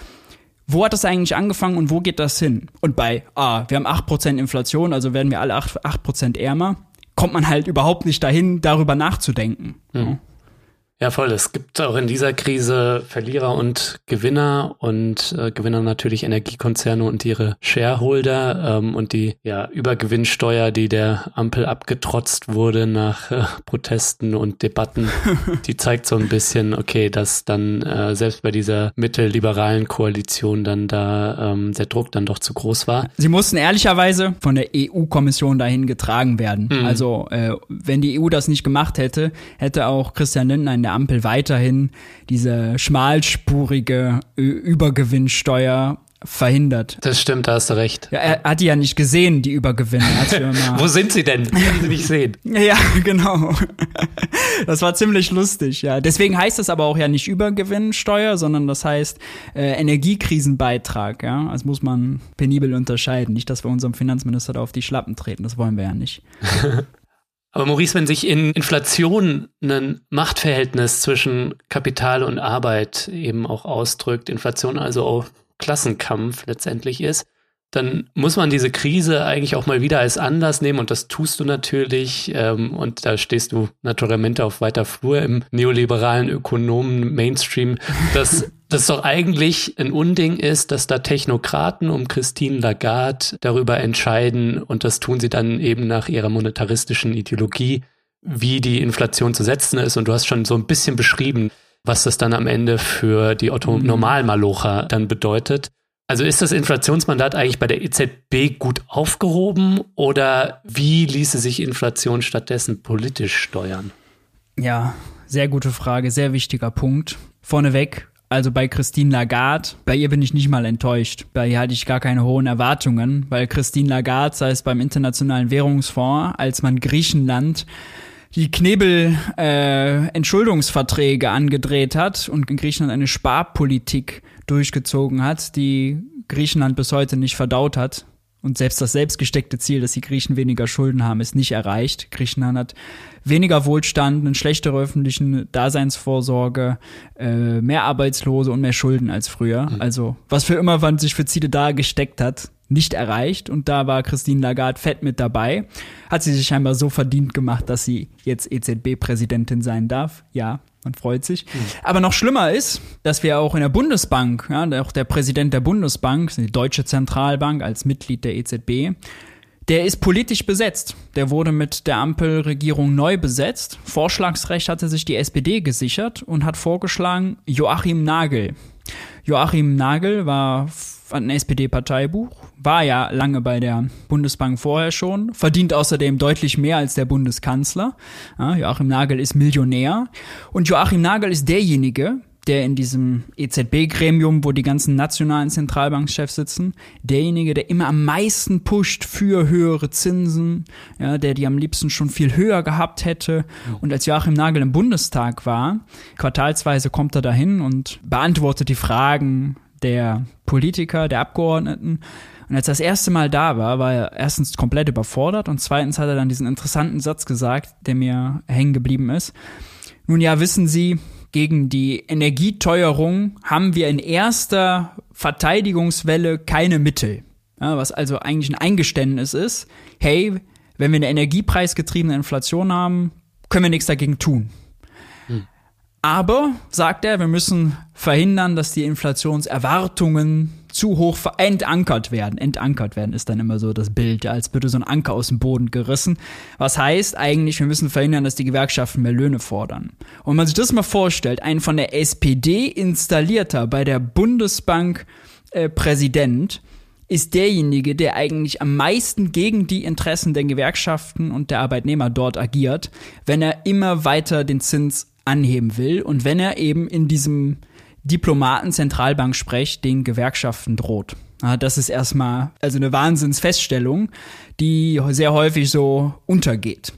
wo hat das eigentlich angefangen und wo geht das hin? Und bei, ah, wir haben 8% Inflation, also werden wir alle 8%, 8 ärmer, kommt man halt überhaupt nicht dahin, darüber nachzudenken. Mhm. Ja, voll. Es gibt auch in dieser Krise Verlierer und Gewinner und äh, Gewinner natürlich Energiekonzerne und ihre Shareholder ähm, und die ja, Übergewinnsteuer, die der Ampel abgetrotzt wurde nach äh, Protesten und Debatten, die zeigt so ein bisschen, okay, dass dann äh, selbst bei dieser mittelliberalen Koalition dann da ähm, der Druck dann doch zu groß war. Sie mussten ehrlicherweise von der EU-Kommission dahin getragen werden. Mhm. Also äh, wenn die EU das nicht gemacht hätte, hätte auch Christian Lindner in der der Ampel weiterhin diese schmalspurige Übergewinnsteuer verhindert. Das stimmt, da hast du recht. Ja, er hat die ja nicht gesehen, die Übergewinne. Wo sind sie denn? Können sie nicht sehen. Ja, genau. Das war ziemlich lustig, ja. Deswegen heißt das aber auch ja nicht Übergewinnsteuer, sondern das heißt äh, Energiekrisenbeitrag, ja. Das muss man penibel unterscheiden. Nicht, dass wir unserem Finanzminister da auf die Schlappen treten. Das wollen wir ja nicht. Aber Maurice, wenn sich in Inflation ein Machtverhältnis zwischen Kapital und Arbeit eben auch ausdrückt, Inflation also auch Klassenkampf letztendlich ist, dann muss man diese Krise eigentlich auch mal wieder als Anlass nehmen und das tust du natürlich ähm, und da stehst du naturalmente auf weiter Flur im neoliberalen Ökonomen Mainstream, dass das doch eigentlich ein Unding ist, dass da Technokraten um Christine Lagarde darüber entscheiden und das tun sie dann eben nach ihrer monetaristischen Ideologie, wie die Inflation zu setzen ist und du hast schon so ein bisschen beschrieben, was das dann am Ende für die Otto-Normalmalocher dann bedeutet. Also ist das Inflationsmandat eigentlich bei der EZB gut aufgehoben oder wie ließe sich Inflation stattdessen politisch steuern? Ja, sehr gute Frage, sehr wichtiger Punkt. Vorneweg, also bei Christine Lagarde, bei ihr bin ich nicht mal enttäuscht. Bei ihr hatte ich gar keine hohen Erwartungen, weil Christine Lagarde, sei es beim Internationalen Währungsfonds, als man Griechenland die Knebel-Entschuldungsverträge äh, angedreht hat und in Griechenland eine Sparpolitik durchgezogen hat, die Griechenland bis heute nicht verdaut hat. Und selbst das selbstgesteckte Ziel, dass die Griechen weniger Schulden haben, ist nicht erreicht. Griechenland hat weniger Wohlstand, eine schlechtere öffentliche Daseinsvorsorge, äh, mehr Arbeitslose und mehr Schulden als früher. Mhm. Also was für immer man sich für Ziele da gesteckt hat, nicht erreicht. Und da war Christine Lagarde fett mit dabei. Hat sie sich scheinbar so verdient gemacht, dass sie jetzt EZB-Präsidentin sein darf. Ja, man freut sich. Mhm. Aber noch schlimmer ist, dass wir auch in der Bundesbank, ja, auch der Präsident der Bundesbank, die Deutsche Zentralbank als Mitglied der EZB, der ist politisch besetzt. Der wurde mit der Ampelregierung neu besetzt. Vorschlagsrecht hatte sich die SPD gesichert und hat vorgeschlagen Joachim Nagel. Joachim Nagel war ein SPD-Parteibuch, war ja lange bei der Bundesbank vorher schon, verdient außerdem deutlich mehr als der Bundeskanzler. Ja, Joachim Nagel ist Millionär und Joachim Nagel ist derjenige, der in diesem EZB-Gremium, wo die ganzen nationalen Zentralbankchefs sitzen, derjenige, der immer am meisten pusht für höhere Zinsen, ja, der die am liebsten schon viel höher gehabt hätte. Und als Joachim Nagel im Bundestag war, quartalsweise kommt er dahin und beantwortet die Fragen der Politiker, der Abgeordneten. Und als er das erste Mal da war, war er erstens komplett überfordert und zweitens hat er dann diesen interessanten Satz gesagt, der mir hängen geblieben ist. Nun ja, wissen Sie, gegen die Energieteuerung haben wir in erster Verteidigungswelle keine Mittel. Ja, was also eigentlich ein Eingeständnis ist, hey, wenn wir eine energiepreisgetriebene Inflation haben, können wir nichts dagegen tun. Aber, sagt er, wir müssen verhindern, dass die Inflationserwartungen zu hoch entankert werden. Entankert werden ist dann immer so das Bild, als würde so ein Anker aus dem Boden gerissen. Was heißt eigentlich, wir müssen verhindern, dass die Gewerkschaften mehr Löhne fordern. Und wenn man sich das mal vorstellt, ein von der SPD installierter bei der Bundesbank äh, Präsident ist derjenige, der eigentlich am meisten gegen die Interessen der Gewerkschaften und der Arbeitnehmer dort agiert, wenn er immer weiter den Zins anheben will und wenn er eben in diesem Diplomaten-Zentralbank-Sprech den Gewerkschaften droht. Das ist erstmal also eine Wahnsinnsfeststellung, die sehr häufig so untergeht.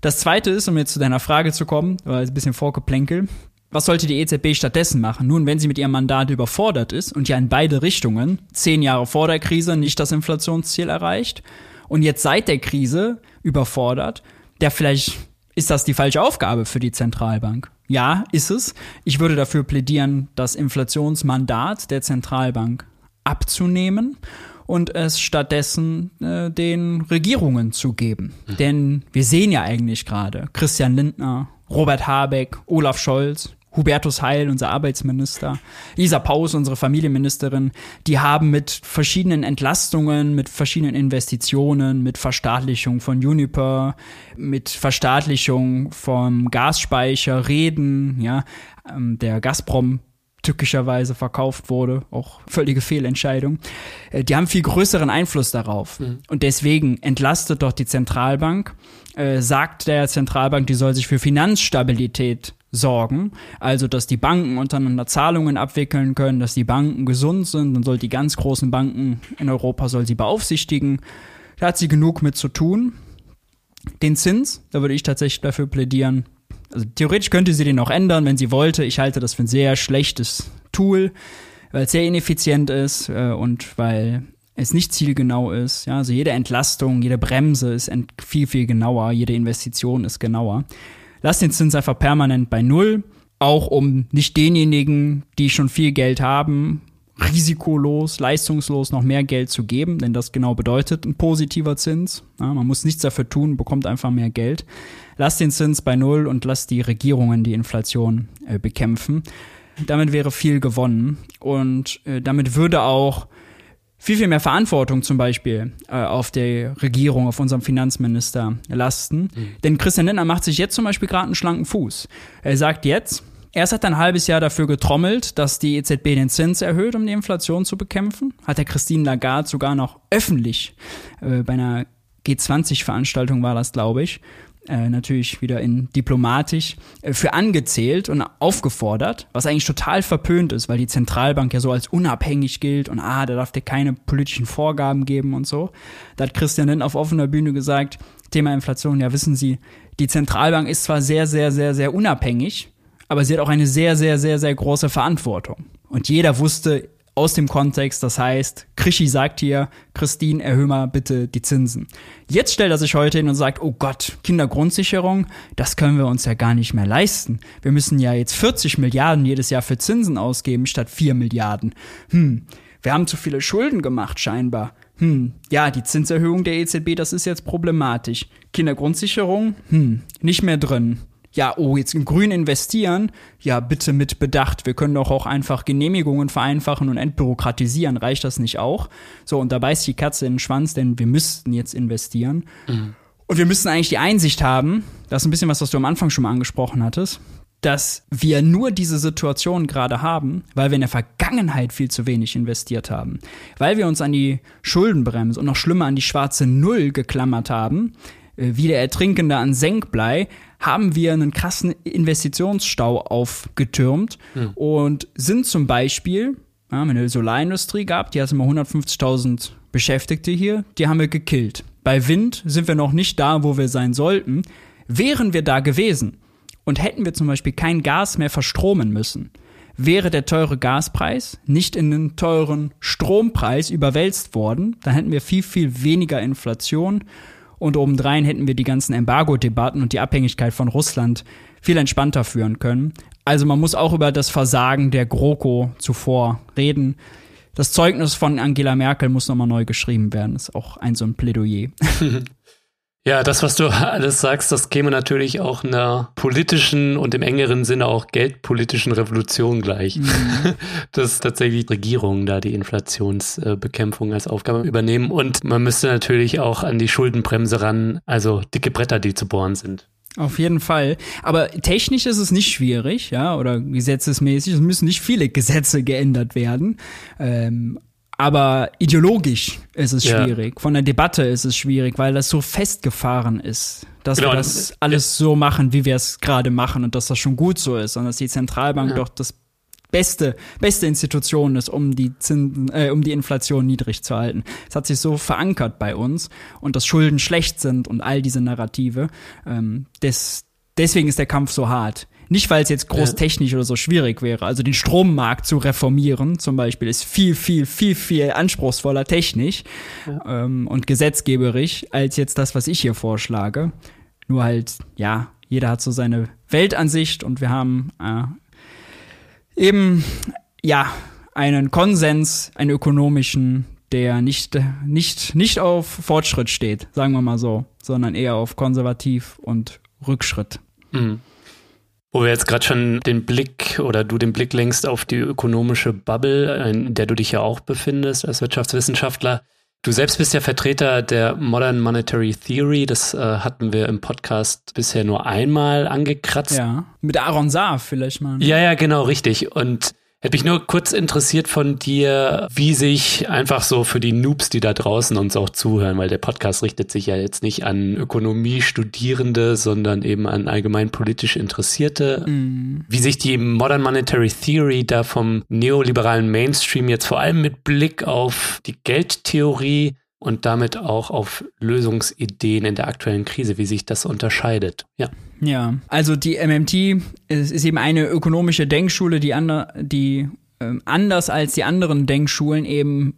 Das zweite ist, um jetzt zu deiner Frage zu kommen, war ein bisschen vorgeplänkel. Was sollte die EZB stattdessen machen? Nun, wenn sie mit ihrem Mandat überfordert ist und ja in beide Richtungen, zehn Jahre vor der Krise nicht das Inflationsziel erreicht und jetzt seit der Krise überfordert, der vielleicht ist das die falsche Aufgabe für die Zentralbank? Ja, ist es. Ich würde dafür plädieren, das Inflationsmandat der Zentralbank abzunehmen und es stattdessen äh, den Regierungen zu geben. Mhm. Denn wir sehen ja eigentlich gerade Christian Lindner, Robert Habeck, Olaf Scholz, Hubertus Heil, unser Arbeitsminister, Lisa Paus, unsere Familienministerin, die haben mit verschiedenen Entlastungen, mit verschiedenen Investitionen, mit Verstaatlichung von Juniper, mit Verstaatlichung vom Gasspeicher reden, ja, ähm, der Gazprom tückischerweise verkauft wurde, auch völlige Fehlentscheidung. Äh, die haben viel größeren Einfluss darauf. Mhm. Und deswegen entlastet doch die Zentralbank, äh, sagt der Zentralbank, die soll sich für Finanzstabilität sorgen. Also, dass die Banken untereinander Zahlungen abwickeln können, dass die Banken gesund sind und soll die ganz großen Banken in Europa soll sie beaufsichtigen. Da hat sie genug mit zu tun. Den Zins, da würde ich tatsächlich dafür plädieren. Also theoretisch könnte sie den auch ändern, wenn sie wollte. Ich halte das für ein sehr schlechtes Tool, weil es sehr ineffizient ist äh, und weil es nicht zielgenau ist. Ja, also jede Entlastung, jede Bremse ist viel, viel genauer, jede Investition ist genauer lass den Zins einfach permanent bei Null, auch um nicht denjenigen, die schon viel Geld haben, risikolos, leistungslos noch mehr Geld zu geben, denn das genau bedeutet ein positiver Zins. Ja, man muss nichts dafür tun, bekommt einfach mehr Geld. Lass den Zins bei Null und lass die Regierungen die Inflation äh, bekämpfen. Damit wäre viel gewonnen und äh, damit würde auch viel, viel mehr Verantwortung zum Beispiel äh, auf der Regierung, auf unserem Finanzminister lasten. Mhm. Denn Christian Lindner macht sich jetzt zum Beispiel gerade einen schlanken Fuß. Er sagt jetzt, Erst hat er ein halbes Jahr dafür getrommelt, dass die EZB den Zins erhöht, um die Inflation zu bekämpfen. Hat der Christine Lagarde sogar noch öffentlich äh, bei einer G20-Veranstaltung war das, glaube ich, äh, natürlich wieder in diplomatisch, äh, für angezählt und aufgefordert, was eigentlich total verpönt ist, weil die Zentralbank ja so als unabhängig gilt und ah, da darf der keine politischen Vorgaben geben und so. Da hat Christian Lindner auf offener Bühne gesagt, Thema Inflation, ja wissen Sie, die Zentralbank ist zwar sehr, sehr, sehr, sehr unabhängig, aber sie hat auch eine sehr, sehr, sehr, sehr große Verantwortung. Und jeder wusste aus dem Kontext, das heißt, Krischi sagt hier, Christine, erhöhe mal bitte die Zinsen. Jetzt stellt er sich heute hin und sagt, oh Gott, Kindergrundsicherung, das können wir uns ja gar nicht mehr leisten. Wir müssen ja jetzt 40 Milliarden jedes Jahr für Zinsen ausgeben statt 4 Milliarden. Hm, wir haben zu viele Schulden gemacht scheinbar. Hm, ja, die Zinserhöhung der EZB, das ist jetzt problematisch. Kindergrundsicherung, hm, nicht mehr drin ja, oh, jetzt in Grün investieren, ja, bitte mit Bedacht. Wir können doch auch einfach Genehmigungen vereinfachen und entbürokratisieren. Reicht das nicht auch? So, und da beißt die Katze in den Schwanz, denn wir müssten jetzt investieren. Mhm. Und wir müssen eigentlich die Einsicht haben, das ist ein bisschen was, was du am Anfang schon mal angesprochen hattest, dass wir nur diese Situation gerade haben, weil wir in der Vergangenheit viel zu wenig investiert haben. Weil wir uns an die Schuldenbremse und noch schlimmer an die schwarze Null geklammert haben, äh, wie der Ertrinkende an Senkblei, haben wir einen krassen Investitionsstau aufgetürmt hm. und sind zum Beispiel, ja, eine Solarindustrie gehabt, die hatte mal 150.000 Beschäftigte hier, die haben wir gekillt. Bei Wind sind wir noch nicht da, wo wir sein sollten. Wären wir da gewesen und hätten wir zum Beispiel kein Gas mehr verstromen müssen, wäre der teure Gaspreis nicht in den teuren Strompreis überwälzt worden, dann hätten wir viel, viel weniger Inflation und obendrein hätten wir die ganzen Embargo-Debatten und die Abhängigkeit von Russland viel entspannter führen können. Also man muss auch über das Versagen der GroKo zuvor reden. Das Zeugnis von Angela Merkel muss nochmal neu geschrieben werden. Ist auch ein so ein Plädoyer. Ja, das, was du alles sagst, das käme natürlich auch einer politischen und im engeren Sinne auch geldpolitischen Revolution gleich. Mhm. Dass tatsächlich Regierungen da die Inflationsbekämpfung als Aufgabe übernehmen. Und man müsste natürlich auch an die Schuldenbremse ran, also dicke Bretter, die zu bohren sind. Auf jeden Fall. Aber technisch ist es nicht schwierig, ja, oder gesetzesmäßig. Es müssen nicht viele Gesetze geändert werden. Ähm, aber ideologisch ist es schwierig. Ja. Von der Debatte ist es schwierig, weil das so festgefahren ist, dass genau. wir das alles so machen, wie wir es gerade machen und dass das schon gut so ist und dass die Zentralbank ja. doch das beste, beste Institution ist, um die Zinsen, äh, um die Inflation niedrig zu halten. Es hat sich so verankert bei uns und dass Schulden schlecht sind und all diese Narrative. Ähm, des, deswegen ist der Kampf so hart. Nicht, weil es jetzt großtechnisch ja. oder so schwierig wäre. Also den Strommarkt zu reformieren zum Beispiel ist viel, viel, viel, viel anspruchsvoller technisch ja. ähm, und gesetzgeberisch als jetzt das, was ich hier vorschlage. Nur halt, ja, jeder hat so seine Weltansicht und wir haben äh, eben, ja, einen Konsens, einen ökonomischen, der nicht, nicht, nicht auf Fortschritt steht, sagen wir mal so, sondern eher auf konservativ und Rückschritt. Mhm. Wo wir jetzt gerade schon den Blick oder du den Blick lenkst auf die ökonomische Bubble, in der du dich ja auch befindest als Wirtschaftswissenschaftler. Du selbst bist ja Vertreter der Modern Monetary Theory. Das äh, hatten wir im Podcast bisher nur einmal angekratzt. Ja, mit Aaron Saar vielleicht mal. Ja, ja, genau, richtig. Und Hätte mich nur kurz interessiert von dir, wie sich einfach so für die Noobs, die da draußen uns auch zuhören, weil der Podcast richtet sich ja jetzt nicht an Ökonomie-Studierende, sondern eben an allgemein politisch Interessierte, mm. wie sich die Modern Monetary Theory da vom neoliberalen Mainstream jetzt vor allem mit Blick auf die Geldtheorie und damit auch auf Lösungsideen in der aktuellen Krise, wie sich das unterscheidet. Ja. Ja, also die MMT ist, ist eben eine ökonomische Denkschule, die, ander, die ähm, anders als die anderen Denkschulen eben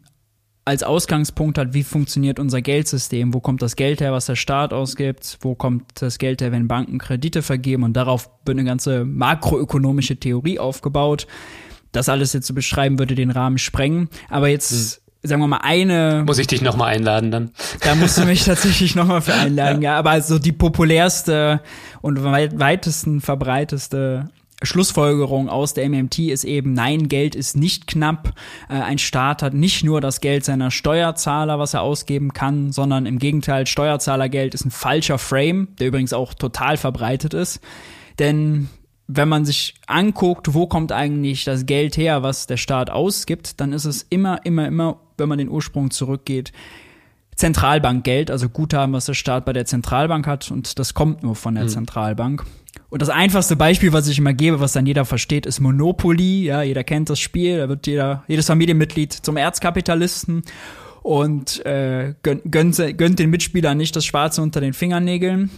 als Ausgangspunkt hat, wie funktioniert unser Geldsystem, wo kommt das Geld her, was der Staat ausgibt, wo kommt das Geld her, wenn Banken Kredite vergeben und darauf wird eine ganze makroökonomische Theorie aufgebaut, das alles jetzt zu beschreiben, würde den Rahmen sprengen. Aber jetzt hm sagen wir mal, eine. Muss ich dich nochmal einladen dann? Da musst du mich tatsächlich nochmal für einladen, ja. ja. Aber so die populärste und weit, weitesten verbreiteste Schlussfolgerung aus der MMT ist eben, nein, Geld ist nicht knapp. Äh, ein Staat hat nicht nur das Geld seiner Steuerzahler, was er ausgeben kann, sondern im Gegenteil, Steuerzahlergeld ist ein falscher Frame, der übrigens auch total verbreitet ist. Denn wenn man sich anguckt, wo kommt eigentlich das Geld her, was der Staat ausgibt, dann ist es immer, immer, immer, wenn man den Ursprung zurückgeht, Zentralbankgeld, also Guthaben, was der Staat bei der Zentralbank hat und das kommt nur von der mhm. Zentralbank. Und das einfachste Beispiel, was ich immer gebe, was dann jeder versteht, ist Monopoly. Ja, jeder kennt das Spiel, da wird jeder, jedes Familienmitglied zum Erzkapitalisten und äh, gönnt, gönnt den Mitspielern nicht das Schwarze unter den Fingernägeln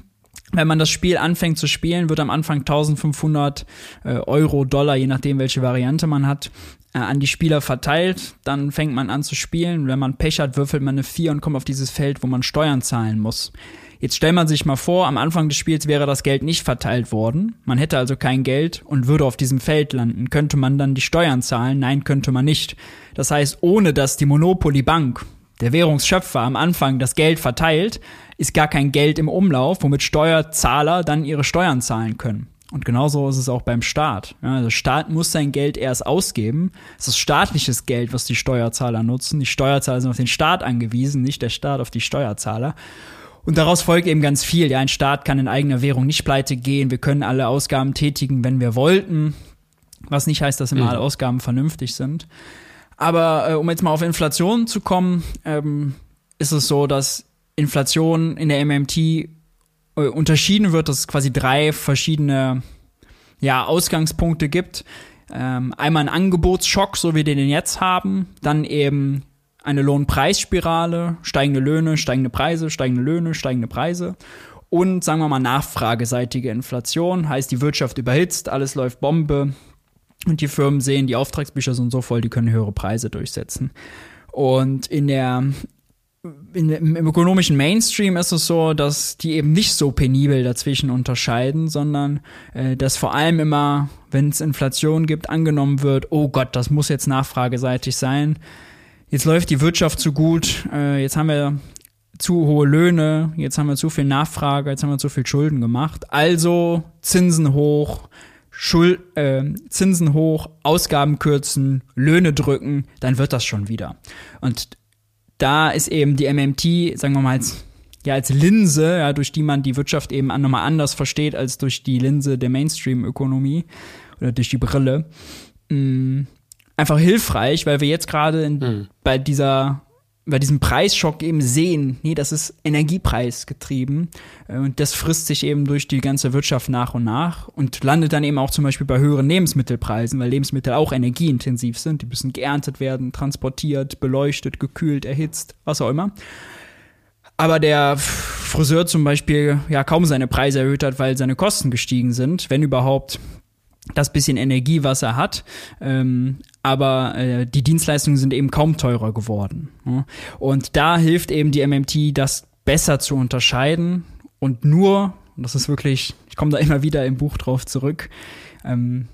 wenn man das Spiel anfängt zu spielen, wird am Anfang 1500 äh, Euro, Dollar, je nachdem, welche Variante man hat, äh, an die Spieler verteilt. Dann fängt man an zu spielen. Wenn man Pech hat, würfelt man eine 4 und kommt auf dieses Feld, wo man Steuern zahlen muss. Jetzt stellt man sich mal vor, am Anfang des Spiels wäre das Geld nicht verteilt worden. Man hätte also kein Geld und würde auf diesem Feld landen. Könnte man dann die Steuern zahlen? Nein, könnte man nicht. Das heißt, ohne dass die Monopoly Bank, der Währungsschöpfer, am Anfang das Geld verteilt, ist gar kein Geld im Umlauf, womit Steuerzahler dann ihre Steuern zahlen können. Und genauso ist es auch beim Staat. Ja, der Staat muss sein Geld erst ausgeben. Es ist staatliches Geld, was die Steuerzahler nutzen. Die Steuerzahler sind auf den Staat angewiesen, nicht der Staat auf die Steuerzahler. Und daraus folgt eben ganz viel. Ja, ein Staat kann in eigener Währung nicht pleite gehen. Wir können alle Ausgaben tätigen, wenn wir wollten. Was nicht heißt, dass immer mhm. alle Ausgaben vernünftig sind. Aber äh, um jetzt mal auf Inflation zu kommen, ähm, ist es so, dass Inflation in der MMT äh, unterschieden wird, dass es quasi drei verschiedene ja, Ausgangspunkte gibt. Ähm, einmal ein Angebotsschock, so wie wir den jetzt haben, dann eben eine Lohnpreisspirale, steigende Löhne, steigende Preise, steigende Löhne, steigende Preise und sagen wir mal nachfrageseitige Inflation, heißt die Wirtschaft überhitzt, alles läuft Bombe und die Firmen sehen, die Auftragsbücher sind so voll, die können höhere Preise durchsetzen. Und in der in, im, ökonomischen Mainstream ist es so, dass die eben nicht so penibel dazwischen unterscheiden, sondern äh, dass vor allem immer, wenn es Inflation gibt, angenommen wird, oh Gott, das muss jetzt nachfrageseitig sein. Jetzt läuft die Wirtschaft zu gut, äh, jetzt haben wir zu hohe Löhne, jetzt haben wir zu viel Nachfrage, jetzt haben wir zu viel Schulden gemacht. Also Zinsen hoch, Schuld, äh, Zinsen hoch, Ausgaben kürzen, Löhne drücken, dann wird das schon wieder. Und da ist eben die MMT, sagen wir mal, als, ja, als Linse, ja, durch die man die Wirtschaft eben nochmal anders versteht als durch die Linse der Mainstream-Ökonomie oder durch die Brille, mh, mm, einfach hilfreich, weil wir jetzt gerade mhm. bei dieser bei diesem Preisschock eben sehen, nee, das ist Energiepreisgetrieben äh, und das frisst sich eben durch die ganze Wirtschaft nach und nach und landet dann eben auch zum Beispiel bei höheren Lebensmittelpreisen, weil Lebensmittel auch energieintensiv sind, die müssen geerntet werden, transportiert, beleuchtet, gekühlt, erhitzt, was auch immer. Aber der Friseur zum Beispiel ja kaum seine Preise erhöht hat, weil seine Kosten gestiegen sind, wenn überhaupt das bisschen Energie, was er hat. Ähm, aber äh, die Dienstleistungen sind eben kaum teurer geworden. Ja? Und da hilft eben die MMT, das besser zu unterscheiden und nur, das ist wirklich, ich komme da immer wieder im Buch drauf zurück, ähm,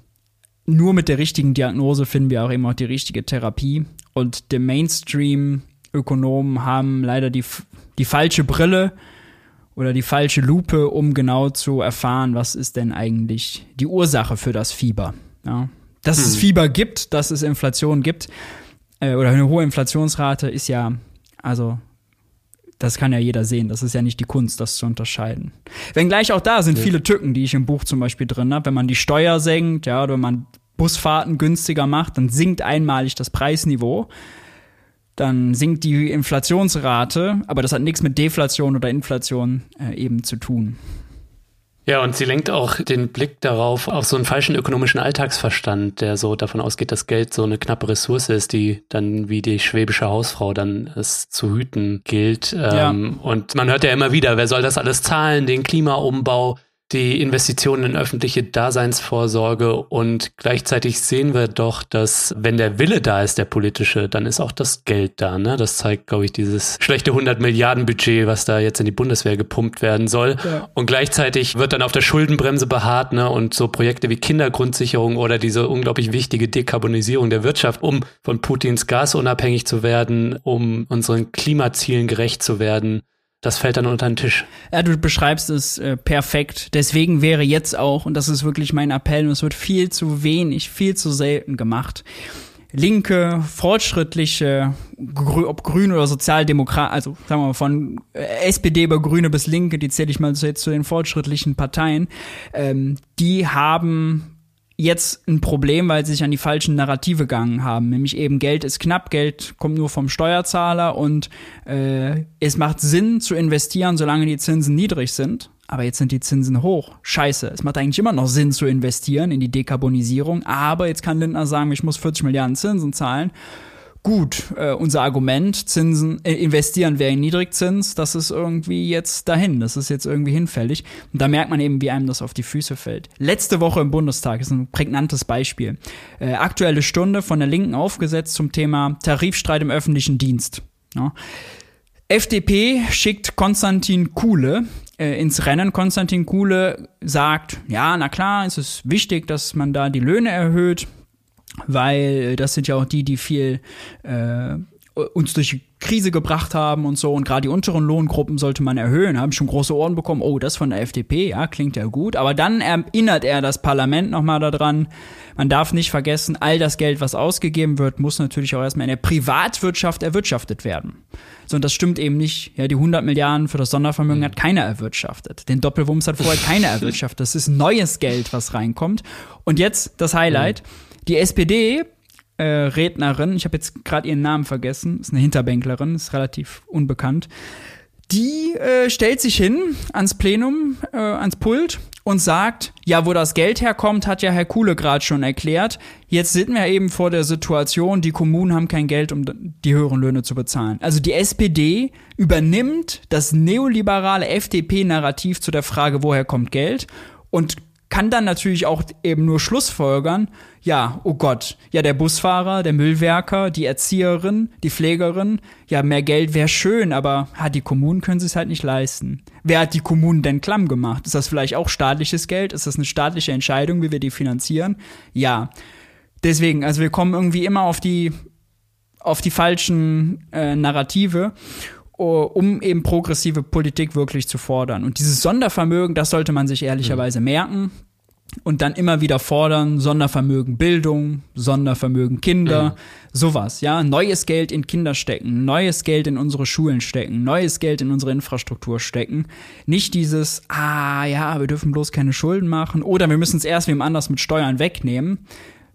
nur mit der richtigen Diagnose finden wir auch eben auch die richtige Therapie. Und der Mainstream-Ökonomen haben leider die, die falsche Brille oder die falsche Lupe, um genau zu erfahren, was ist denn eigentlich die Ursache für das Fieber. Ja? Dass hm. es Fieber gibt, dass es Inflation gibt äh, oder eine hohe Inflationsrate ist ja, also das kann ja jeder sehen. Das ist ja nicht die Kunst, das zu unterscheiden. Wenngleich auch da sind ja. viele Tücken, die ich im Buch zum Beispiel drin habe. Wenn man die Steuer senkt, ja, oder wenn man Busfahrten günstiger macht, dann sinkt einmalig das Preisniveau dann sinkt die Inflationsrate, aber das hat nichts mit Deflation oder Inflation äh, eben zu tun. Ja, und sie lenkt auch den Blick darauf, auf so einen falschen ökonomischen Alltagsverstand, der so davon ausgeht, dass Geld so eine knappe Ressource ist, die dann wie die schwäbische Hausfrau dann es zu hüten gilt. Ja. Ähm, und man hört ja immer wieder, wer soll das alles zahlen, den Klimaumbau, die Investitionen in öffentliche Daseinsvorsorge und gleichzeitig sehen wir doch, dass wenn der Wille da ist, der politische, dann ist auch das Geld da. Ne? Das zeigt, glaube ich, dieses schlechte 100 Milliarden Budget, was da jetzt in die Bundeswehr gepumpt werden soll. Ja. Und gleichzeitig wird dann auf der Schuldenbremse beharrt ne? und so Projekte wie Kindergrundsicherung oder diese unglaublich wichtige Dekarbonisierung der Wirtschaft, um von Putins Gas unabhängig zu werden, um unseren Klimazielen gerecht zu werden das fällt dann unter den Tisch. Ja, du beschreibst es äh, perfekt. Deswegen wäre jetzt auch, und das ist wirklich mein Appell, und es wird viel zu wenig, viel zu selten gemacht, linke, fortschrittliche, grü ob grün oder sozialdemokrat, also sagen wir mal von äh, SPD über Grüne bis Linke, die zähle ich mal jetzt zu den fortschrittlichen Parteien, ähm, die haben jetzt ein Problem, weil sie sich an die falschen Narrative gegangen haben. Nämlich eben Geld ist knapp, Geld kommt nur vom Steuerzahler und äh, es macht Sinn zu investieren, solange die Zinsen niedrig sind. Aber jetzt sind die Zinsen hoch. Scheiße. Es macht eigentlich immer noch Sinn zu investieren in die Dekarbonisierung. Aber jetzt kann Lindner sagen, ich muss 40 Milliarden Zinsen zahlen gut, äh, unser Argument, Zinsen, äh, investieren wäre in Niedrigzins, das ist irgendwie jetzt dahin, das ist jetzt irgendwie hinfällig. Und da merkt man eben, wie einem das auf die Füße fällt. Letzte Woche im Bundestag ist ein prägnantes Beispiel. Äh, aktuelle Stunde von der Linken aufgesetzt zum Thema Tarifstreit im öffentlichen Dienst. Ja. FDP schickt Konstantin Kuhle äh, ins Rennen. Konstantin Kuhle sagt, ja, na klar, es ist wichtig, dass man da die Löhne erhöht weil das sind ja auch die, die viel äh, uns durch die Krise gebracht haben und so. Und gerade die unteren Lohngruppen sollte man erhöhen. Haben schon große Ohren bekommen. Oh, das von der FDP, ja, klingt ja gut. Aber dann erinnert er das Parlament nochmal daran. Man darf nicht vergessen, all das Geld, was ausgegeben wird, muss natürlich auch erstmal in der Privatwirtschaft erwirtschaftet werden. So, und das stimmt eben nicht. Ja, die 100 Milliarden für das Sondervermögen hat keiner erwirtschaftet. Den Doppelwumms hat vorher keiner erwirtschaftet. Das ist neues Geld, was reinkommt. Und jetzt das Highlight. Mhm die SPD äh, Rednerin, ich habe jetzt gerade ihren Namen vergessen, ist eine Hinterbänklerin, ist relativ unbekannt. Die äh, stellt sich hin ans Plenum, äh, ans Pult und sagt, ja, wo das Geld herkommt, hat ja Herr Kuhle gerade schon erklärt. Jetzt sind wir eben vor der Situation, die Kommunen haben kein Geld, um die höheren Löhne zu bezahlen. Also die SPD übernimmt das neoliberale FDP-Narrativ zu der Frage, woher kommt Geld und kann dann natürlich auch eben nur Schlussfolgern, ja, oh Gott, ja, der Busfahrer, der Müllwerker, die Erzieherin, die Pflegerin, ja, mehr Geld wäre schön, aber ha, die Kommunen können es halt nicht leisten. Wer hat die Kommunen denn klamm gemacht? Ist das vielleicht auch staatliches Geld? Ist das eine staatliche Entscheidung, wie wir die finanzieren? Ja. Deswegen, also wir kommen irgendwie immer auf die, auf die falschen äh, Narrative um eben progressive Politik wirklich zu fordern. Und dieses Sondervermögen, das sollte man sich ehrlicherweise mhm. merken und dann immer wieder fordern, Sondervermögen Bildung, Sondervermögen Kinder, mhm. sowas, ja, neues Geld in Kinder stecken, neues Geld in unsere Schulen stecken, neues Geld in unsere Infrastruktur stecken, nicht dieses, ah ja, wir dürfen bloß keine Schulden machen oder wir müssen es erst wem anders mit Steuern wegnehmen,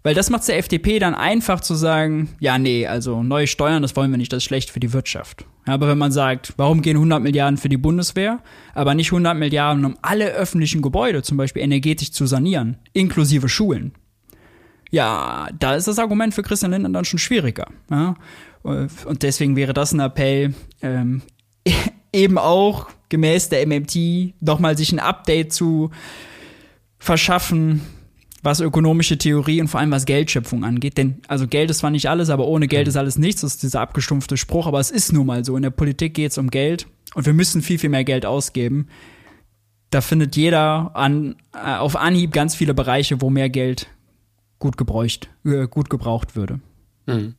weil das macht der FDP dann einfach zu sagen, ja, nee, also neue Steuern, das wollen wir nicht, das ist schlecht für die Wirtschaft. Aber wenn man sagt, warum gehen 100 Milliarden für die Bundeswehr, aber nicht 100 Milliarden, um alle öffentlichen Gebäude zum Beispiel energetisch zu sanieren, inklusive Schulen, ja, da ist das Argument für Christian Lindner dann schon schwieriger. Ja? Und deswegen wäre das ein Appell, ähm, eben auch gemäß der MMT nochmal sich ein Update zu verschaffen, was ökonomische Theorie und vor allem was Geldschöpfung angeht. Denn, also Geld ist zwar nicht alles, aber ohne Geld mhm. ist alles nichts. Das ist dieser abgestumpfte Spruch, aber es ist nun mal so. In der Politik geht es um Geld und wir müssen viel, viel mehr Geld ausgeben. Da findet jeder an, äh, auf Anhieb ganz viele Bereiche, wo mehr Geld gut, gebräucht, äh, gut gebraucht würde. Mhm.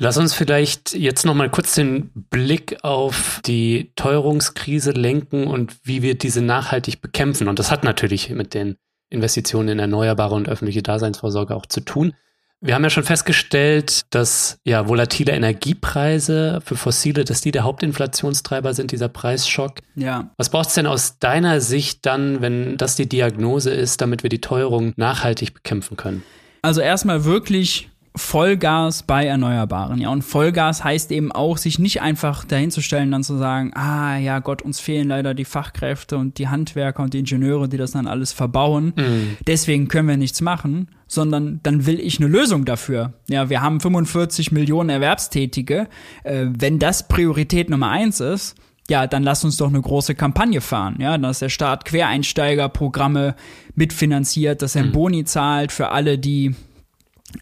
Lass uns vielleicht jetzt noch mal kurz den Blick auf die Teuerungskrise lenken und wie wir diese nachhaltig bekämpfen. Und das hat natürlich mit den Investitionen in erneuerbare und öffentliche Daseinsvorsorge auch zu tun. Wir haben ja schon festgestellt, dass ja volatile Energiepreise für fossile, dass die der Hauptinflationstreiber sind, dieser Preisschock. Ja. Was braucht es denn aus deiner Sicht dann, wenn das die Diagnose ist, damit wir die Teuerung nachhaltig bekämpfen können? Also erstmal wirklich Vollgas bei Erneuerbaren. Ja, und Vollgas heißt eben auch, sich nicht einfach dahinzustellen, dann zu sagen, ah ja Gott, uns fehlen leider die Fachkräfte und die Handwerker und die Ingenieure, die das dann alles verbauen. Mhm. Deswegen können wir nichts machen, sondern dann will ich eine Lösung dafür. Ja, wir haben 45 Millionen Erwerbstätige. Äh, wenn das Priorität Nummer eins ist, ja, dann lass uns doch eine große Kampagne fahren, ja, dass der Staat Quereinsteigerprogramme mitfinanziert, dass er mhm. Boni zahlt für alle, die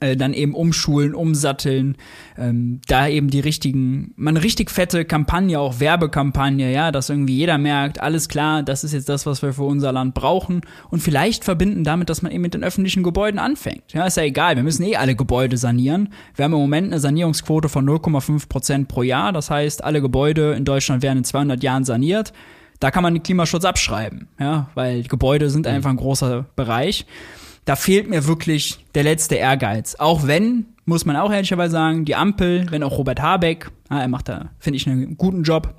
äh, dann eben umschulen, umsatteln, ähm, da eben die richtigen, man richtig fette Kampagne, auch Werbekampagne, ja, dass irgendwie jeder merkt, alles klar, das ist jetzt das, was wir für unser Land brauchen und vielleicht verbinden damit, dass man eben mit den öffentlichen Gebäuden anfängt. Ja, ist ja egal, wir müssen eh alle Gebäude sanieren. Wir haben im Moment eine Sanierungsquote von 0,5 Prozent pro Jahr, das heißt, alle Gebäude in Deutschland werden in 200 Jahren saniert. Da kann man den Klimaschutz abschreiben, ja, weil Gebäude sind mhm. einfach ein großer Bereich da fehlt mir wirklich der letzte Ehrgeiz. Auch wenn, muss man auch ehrlicherweise sagen, die Ampel, wenn auch Robert Habeck, ah, er macht da, finde ich, einen guten Job,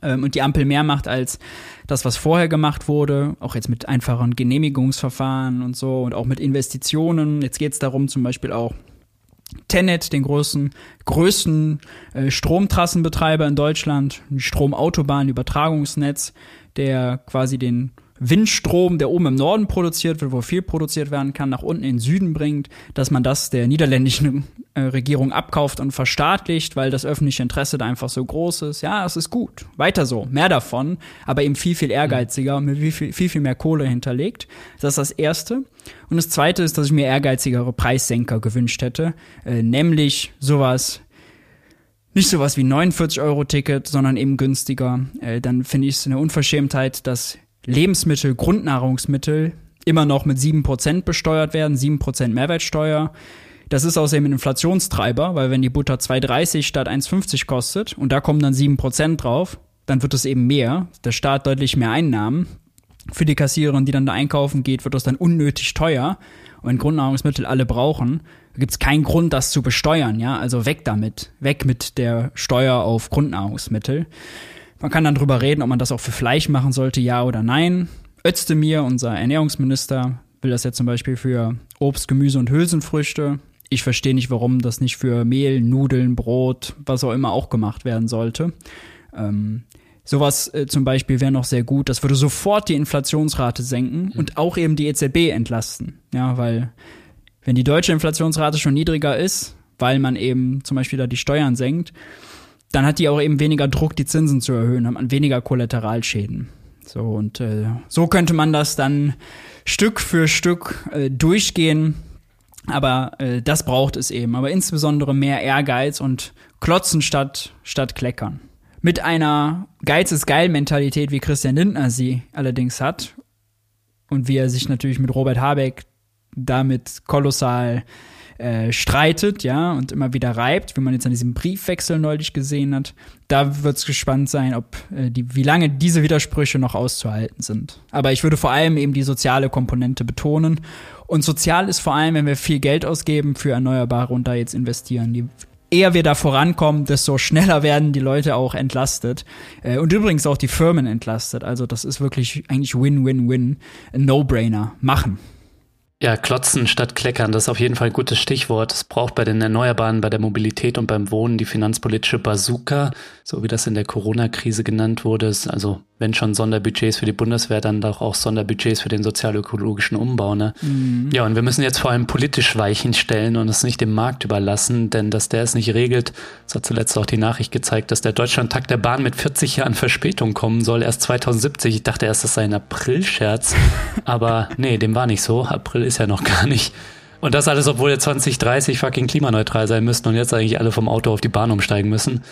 ähm, und die Ampel mehr macht als das, was vorher gemacht wurde, auch jetzt mit einfachen Genehmigungsverfahren und so und auch mit Investitionen. Jetzt geht es darum, zum Beispiel auch Tenet, den größten, größten äh, Stromtrassenbetreiber in Deutschland, ein Stromautobahn, Übertragungsnetz, der quasi den Windstrom, der oben im Norden produziert wird, wo viel produziert werden kann, nach unten in den Süden bringt, dass man das der niederländischen äh, Regierung abkauft und verstaatlicht, weil das öffentliche Interesse da einfach so groß ist. Ja, das ist gut. Weiter so. Mehr davon, aber eben viel, viel ehrgeiziger und mit viel, viel, viel, viel mehr Kohle hinterlegt. Das ist das Erste. Und das Zweite ist, dass ich mir ehrgeizigere Preissenker gewünscht hätte, äh, nämlich sowas nicht sowas wie 49 Euro Ticket, sondern eben günstiger. Äh, dann finde ich es eine Unverschämtheit, dass Lebensmittel, Grundnahrungsmittel immer noch mit 7% besteuert werden, 7% Mehrwertsteuer. Das ist außerdem ein Inflationstreiber, weil wenn die Butter 2,30 statt 1,50 kostet und da kommen dann 7% drauf, dann wird es eben mehr. Der Staat deutlich mehr Einnahmen. Für die Kassiererin, die dann da einkaufen geht, wird das dann unnötig teuer. Und wenn Grundnahrungsmittel alle brauchen, gibt es keinen Grund, das zu besteuern, ja. Also weg damit. Weg mit der Steuer auf Grundnahrungsmittel. Man kann dann drüber reden, ob man das auch für Fleisch machen sollte, ja oder nein. Özdemir, unser Ernährungsminister, will das ja zum Beispiel für Obst, Gemüse und Hülsenfrüchte. Ich verstehe nicht, warum das nicht für Mehl, Nudeln, Brot, was auch immer auch gemacht werden sollte. Ähm, sowas äh, zum Beispiel wäre noch sehr gut. Das würde sofort die Inflationsrate senken mhm. und auch eben die EZB entlasten. Ja, weil wenn die deutsche Inflationsrate schon niedriger ist, weil man eben zum Beispiel da die Steuern senkt, dann hat die auch eben weniger Druck, die Zinsen zu erhöhen, hat man weniger Kollateralschäden. So, und äh, so könnte man das dann Stück für Stück äh, durchgehen. Aber äh, das braucht es eben. Aber insbesondere mehr Ehrgeiz und Klotzen statt, statt Kleckern. Mit einer Geiz ist geil Mentalität, wie Christian Lindner sie allerdings hat. Und wie er sich natürlich mit Robert Habeck damit kolossal äh, streitet, ja, und immer wieder reibt, wie man jetzt an diesem Briefwechsel neulich gesehen hat. Da wird es gespannt sein, ob äh, die, wie lange diese Widersprüche noch auszuhalten sind. Aber ich würde vor allem eben die soziale Komponente betonen. Und sozial ist vor allem, wenn wir viel Geld ausgeben für Erneuerbare und da jetzt investieren. Je eher wir da vorankommen, desto schneller werden die Leute auch entlastet. Äh, und übrigens auch die Firmen entlastet. Also das ist wirklich eigentlich Win-Win-Win. No-Brainer. Machen. Ja, klotzen statt kleckern, das ist auf jeden Fall ein gutes Stichwort. Es braucht bei den Erneuerbaren, bei der Mobilität und beim Wohnen die finanzpolitische Bazooka, so wie das in der Corona-Krise genannt wurde. Also wenn schon Sonderbudgets für die Bundeswehr, dann doch auch Sonderbudgets für den sozialökologischen Umbau. Ne? Mhm. Ja, und wir müssen jetzt vor allem politisch Weichen stellen und es nicht dem Markt überlassen, denn dass der es nicht regelt, das hat zuletzt auch die Nachricht gezeigt, dass der Deutschlandtakt der Bahn mit 40 Jahren Verspätung kommen soll, erst 2070. Ich dachte erst, das sei ein April-Scherz, aber nee, dem war nicht so. April ist ja noch gar nicht. Und das alles, obwohl wir 2030 fucking klimaneutral sein müssten und jetzt eigentlich alle vom Auto auf die Bahn umsteigen müssen.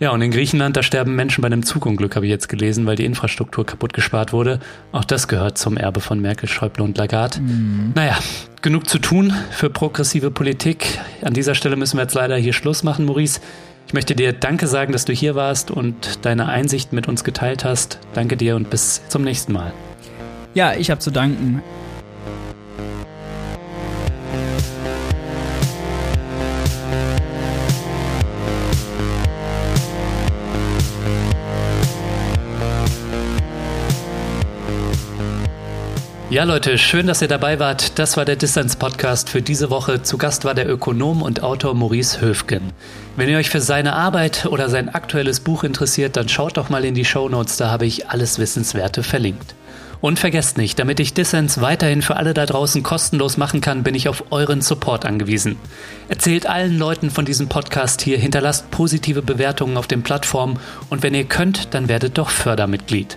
Ja, und in Griechenland, da sterben Menschen bei einem Zugunglück, habe ich jetzt gelesen, weil die Infrastruktur kaputt gespart wurde. Auch das gehört zum Erbe von Merkel, Schäuble und Lagarde. Mhm. Naja, genug zu tun für progressive Politik. An dieser Stelle müssen wir jetzt leider hier Schluss machen, Maurice. Ich möchte dir Danke sagen, dass du hier warst und deine Einsicht mit uns geteilt hast. Danke dir und bis zum nächsten Mal. Ja, ich habe zu danken. Ja, Leute, schön, dass ihr dabei wart. Das war der Distance Podcast für diese Woche. Zu Gast war der Ökonom und Autor Maurice Höfgen. Wenn ihr euch für seine Arbeit oder sein aktuelles Buch interessiert, dann schaut doch mal in die Show Notes, da habe ich alles Wissenswerte verlinkt. Und vergesst nicht, damit ich Dissens weiterhin für alle da draußen kostenlos machen kann, bin ich auf euren Support angewiesen. Erzählt allen Leuten von diesem Podcast hier, hinterlasst positive Bewertungen auf den Plattformen und wenn ihr könnt, dann werdet doch Fördermitglied.